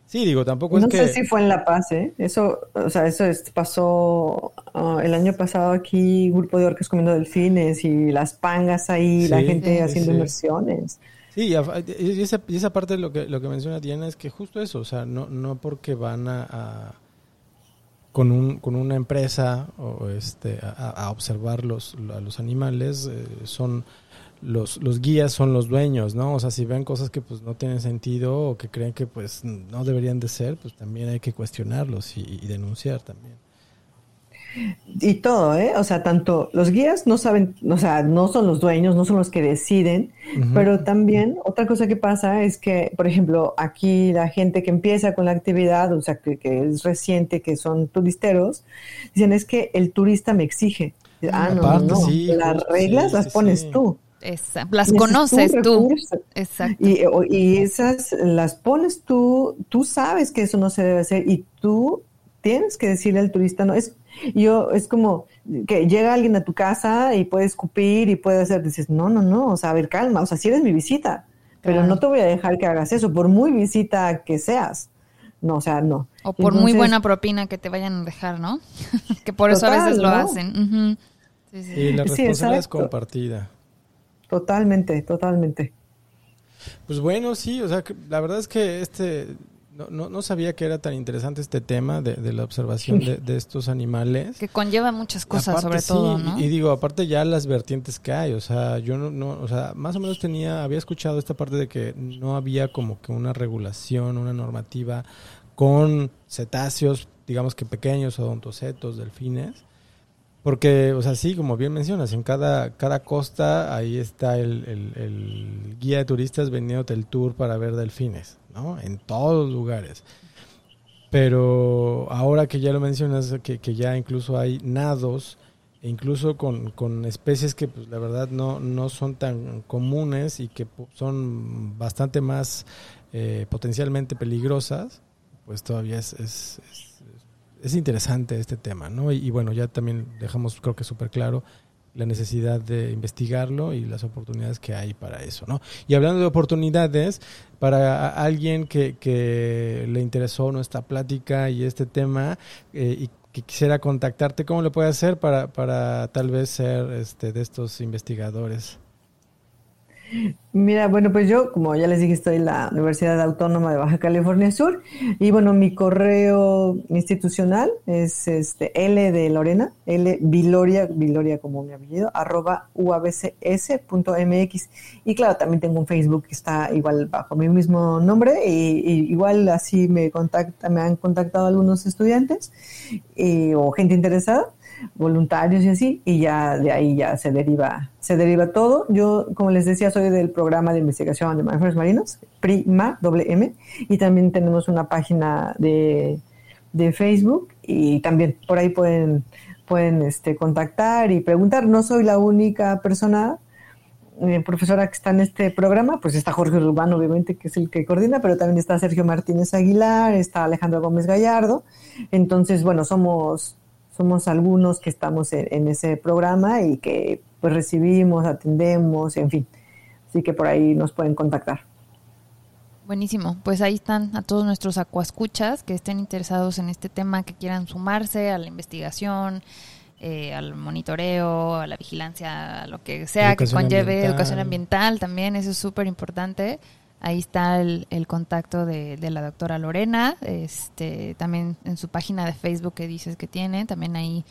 Sí, digo, tampoco es que... No sé si fue en La Paz, ¿eh? Eso, o sea, eso pasó ah, el año pasado aquí, grupo de orcas comiendo delfines y las pangas ahí, la gente haciendo inversiones. Sí, y esa, y esa parte de lo que, lo que menciona Diana es que justo eso, o sea, no, no porque van a, con, un, con una empresa o este, a, observar los, a los animales, eh, son los, los guías son los dueños, ¿no? O sea, si ven cosas que pues no tienen sentido o que creen que pues no deberían de ser, pues también hay que cuestionarlos y, denunciar también. Y todo, ¿eh? O sea, tanto los guías no saben, o sea, no son los dueños, no son los que deciden, pero también otra cosa que pasa es que, por ejemplo, aquí la gente que empieza con la actividad, o sea, que, es reciente, que son turisteros, dicen es que el turista me exige. Ah, no, no, las reglas las pones tú las conoces tú. Exacto. Y, esas las pones tú, tú sabes que eso no se debe hacer y tú tienes que decirle al turista, no, es, yo, es como que llega alguien a tu casa y puede escupir y puede hacer, dices, no, no, no, o sea, a ver, calma, o sea, si eres mi visita, pero no te voy a dejar que hagas eso, por muy visita que seas. no, o sea, no. O por muy buena propina que te vayan a dejar, ¿no? que por eso a veces lo hacen. sí, sí. Y la responsabilidad es compartida. Totalmente, totalmente. Pues bueno, sí, o sea, la verdad es que este no, no, no, sabía que era tan interesante este tema de, la observación de, estos animales. Que conlleva muchas cosas, sobre todo, ¿no? Y, digo, aparte ya las vertientes que hay, o sea, yo no, no, o sea, más o menos tenía, había escuchado esta parte de que no había como que una regulación, una normativa con cetáceos, digamos que pequeños, odontocetos, delfines. Porque, o sea, sí, como bien mencionas, en cada, cada costa ahí está el, el guía de turistas vendiéndote el tour para ver delfines. En todos los lugares. Pero ahora que ya lo mencionas, que, ya incluso hay nados, e incluso con, especies que pues, la verdad no, no son tan comunes y que son bastante más eh, potencialmente peligrosas, pues todavía es, es, es, interesante este tema, ¿no? Y, y, bueno, ya también dejamos creo que súper claro la necesidad de investigarlo y las oportunidades que hay para eso, ¿no? Y hablando de oportunidades, para alguien que, que le interesó nuestra plática y este tema eh, y que quisiera contactarte, ¿cómo lo puede hacer para, para tal vez ser este, de estos investigadores? Mira, bueno, pues yo, como ya les dije, estoy en la Universidad Autónoma de Baja California Sur y bueno, mi correo institucional es este L de Lorena, L Viloria, Viloria como mi apellido, arroba uabcs.mx y claro, también tengo un Facebook que está igual bajo mi mismo nombre y, igual así me contacta, me han contactado algunos estudiantes eh, o gente interesada voluntarios y así, y ya de ahí ya se deriva, se deriva todo. Yo, como les decía, soy del programa de investigación de mamíferos marinos, PRIMA, M, y también tenemos una página de, de Facebook, y también por ahí pueden, pueden este, contactar y preguntar. No soy la única persona eh, profesora que está en este programa, pues está Jorge Urbano, obviamente, que es el que coordina, pero también está Sergio Martínez Aguilar, está Alejandro Gómez Gallardo. Entonces, bueno, somos somos algunos que estamos en, ese programa y que pues recibimos, atendemos, en fin. Así que por ahí nos pueden contactar. Buenísimo, pues ahí están a todos nuestros acuascuchas que estén interesados en este tema, que quieran sumarse a la investigación, eh, al monitoreo, a la vigilancia, a lo que sea que conlleve educación ambiental también, eso es súper importante. Ahí está el, contacto de, la doctora Lorena, este, también en su página de Facebook que dices que tiene, también ahí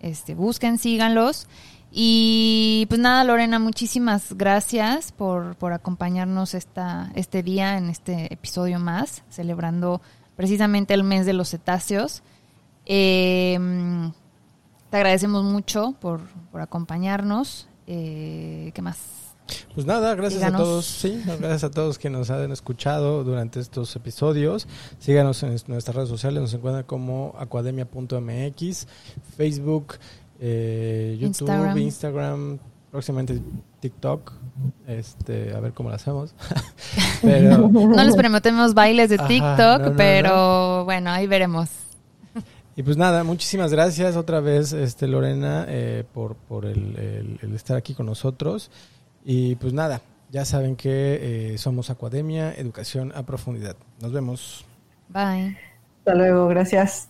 este, busquen, síganlos. Y pues nada, Lorena, muchísimas gracias por, por acompañarnos esta, este día en este episodio más, celebrando precisamente el mes de los cetáceos. Em, te agradecemos mucho por, por acompañarnos. Eh, ¿Qué más? Pues nada, gracias a todos, sí, gracias a todos que nos han escuchado durante estos episodios. Síganos en nuestras redes sociales, nos encuentran como academia.mx, Facebook, eh, YouTube, Instagram. próximamente TikTok. Este, a ver cómo lo hacemos. no les prometemos bailes de TikTok, pero bueno, ahí veremos. Y pues nada, muchísimas gracias otra vez, este Lorena, eh, por, por el, estar aquí con nosotros. Y pues nada, ya saben que eh, somos Academia, Educación a Profundidad. Nos vemos. Bye. Hasta luego, gracias.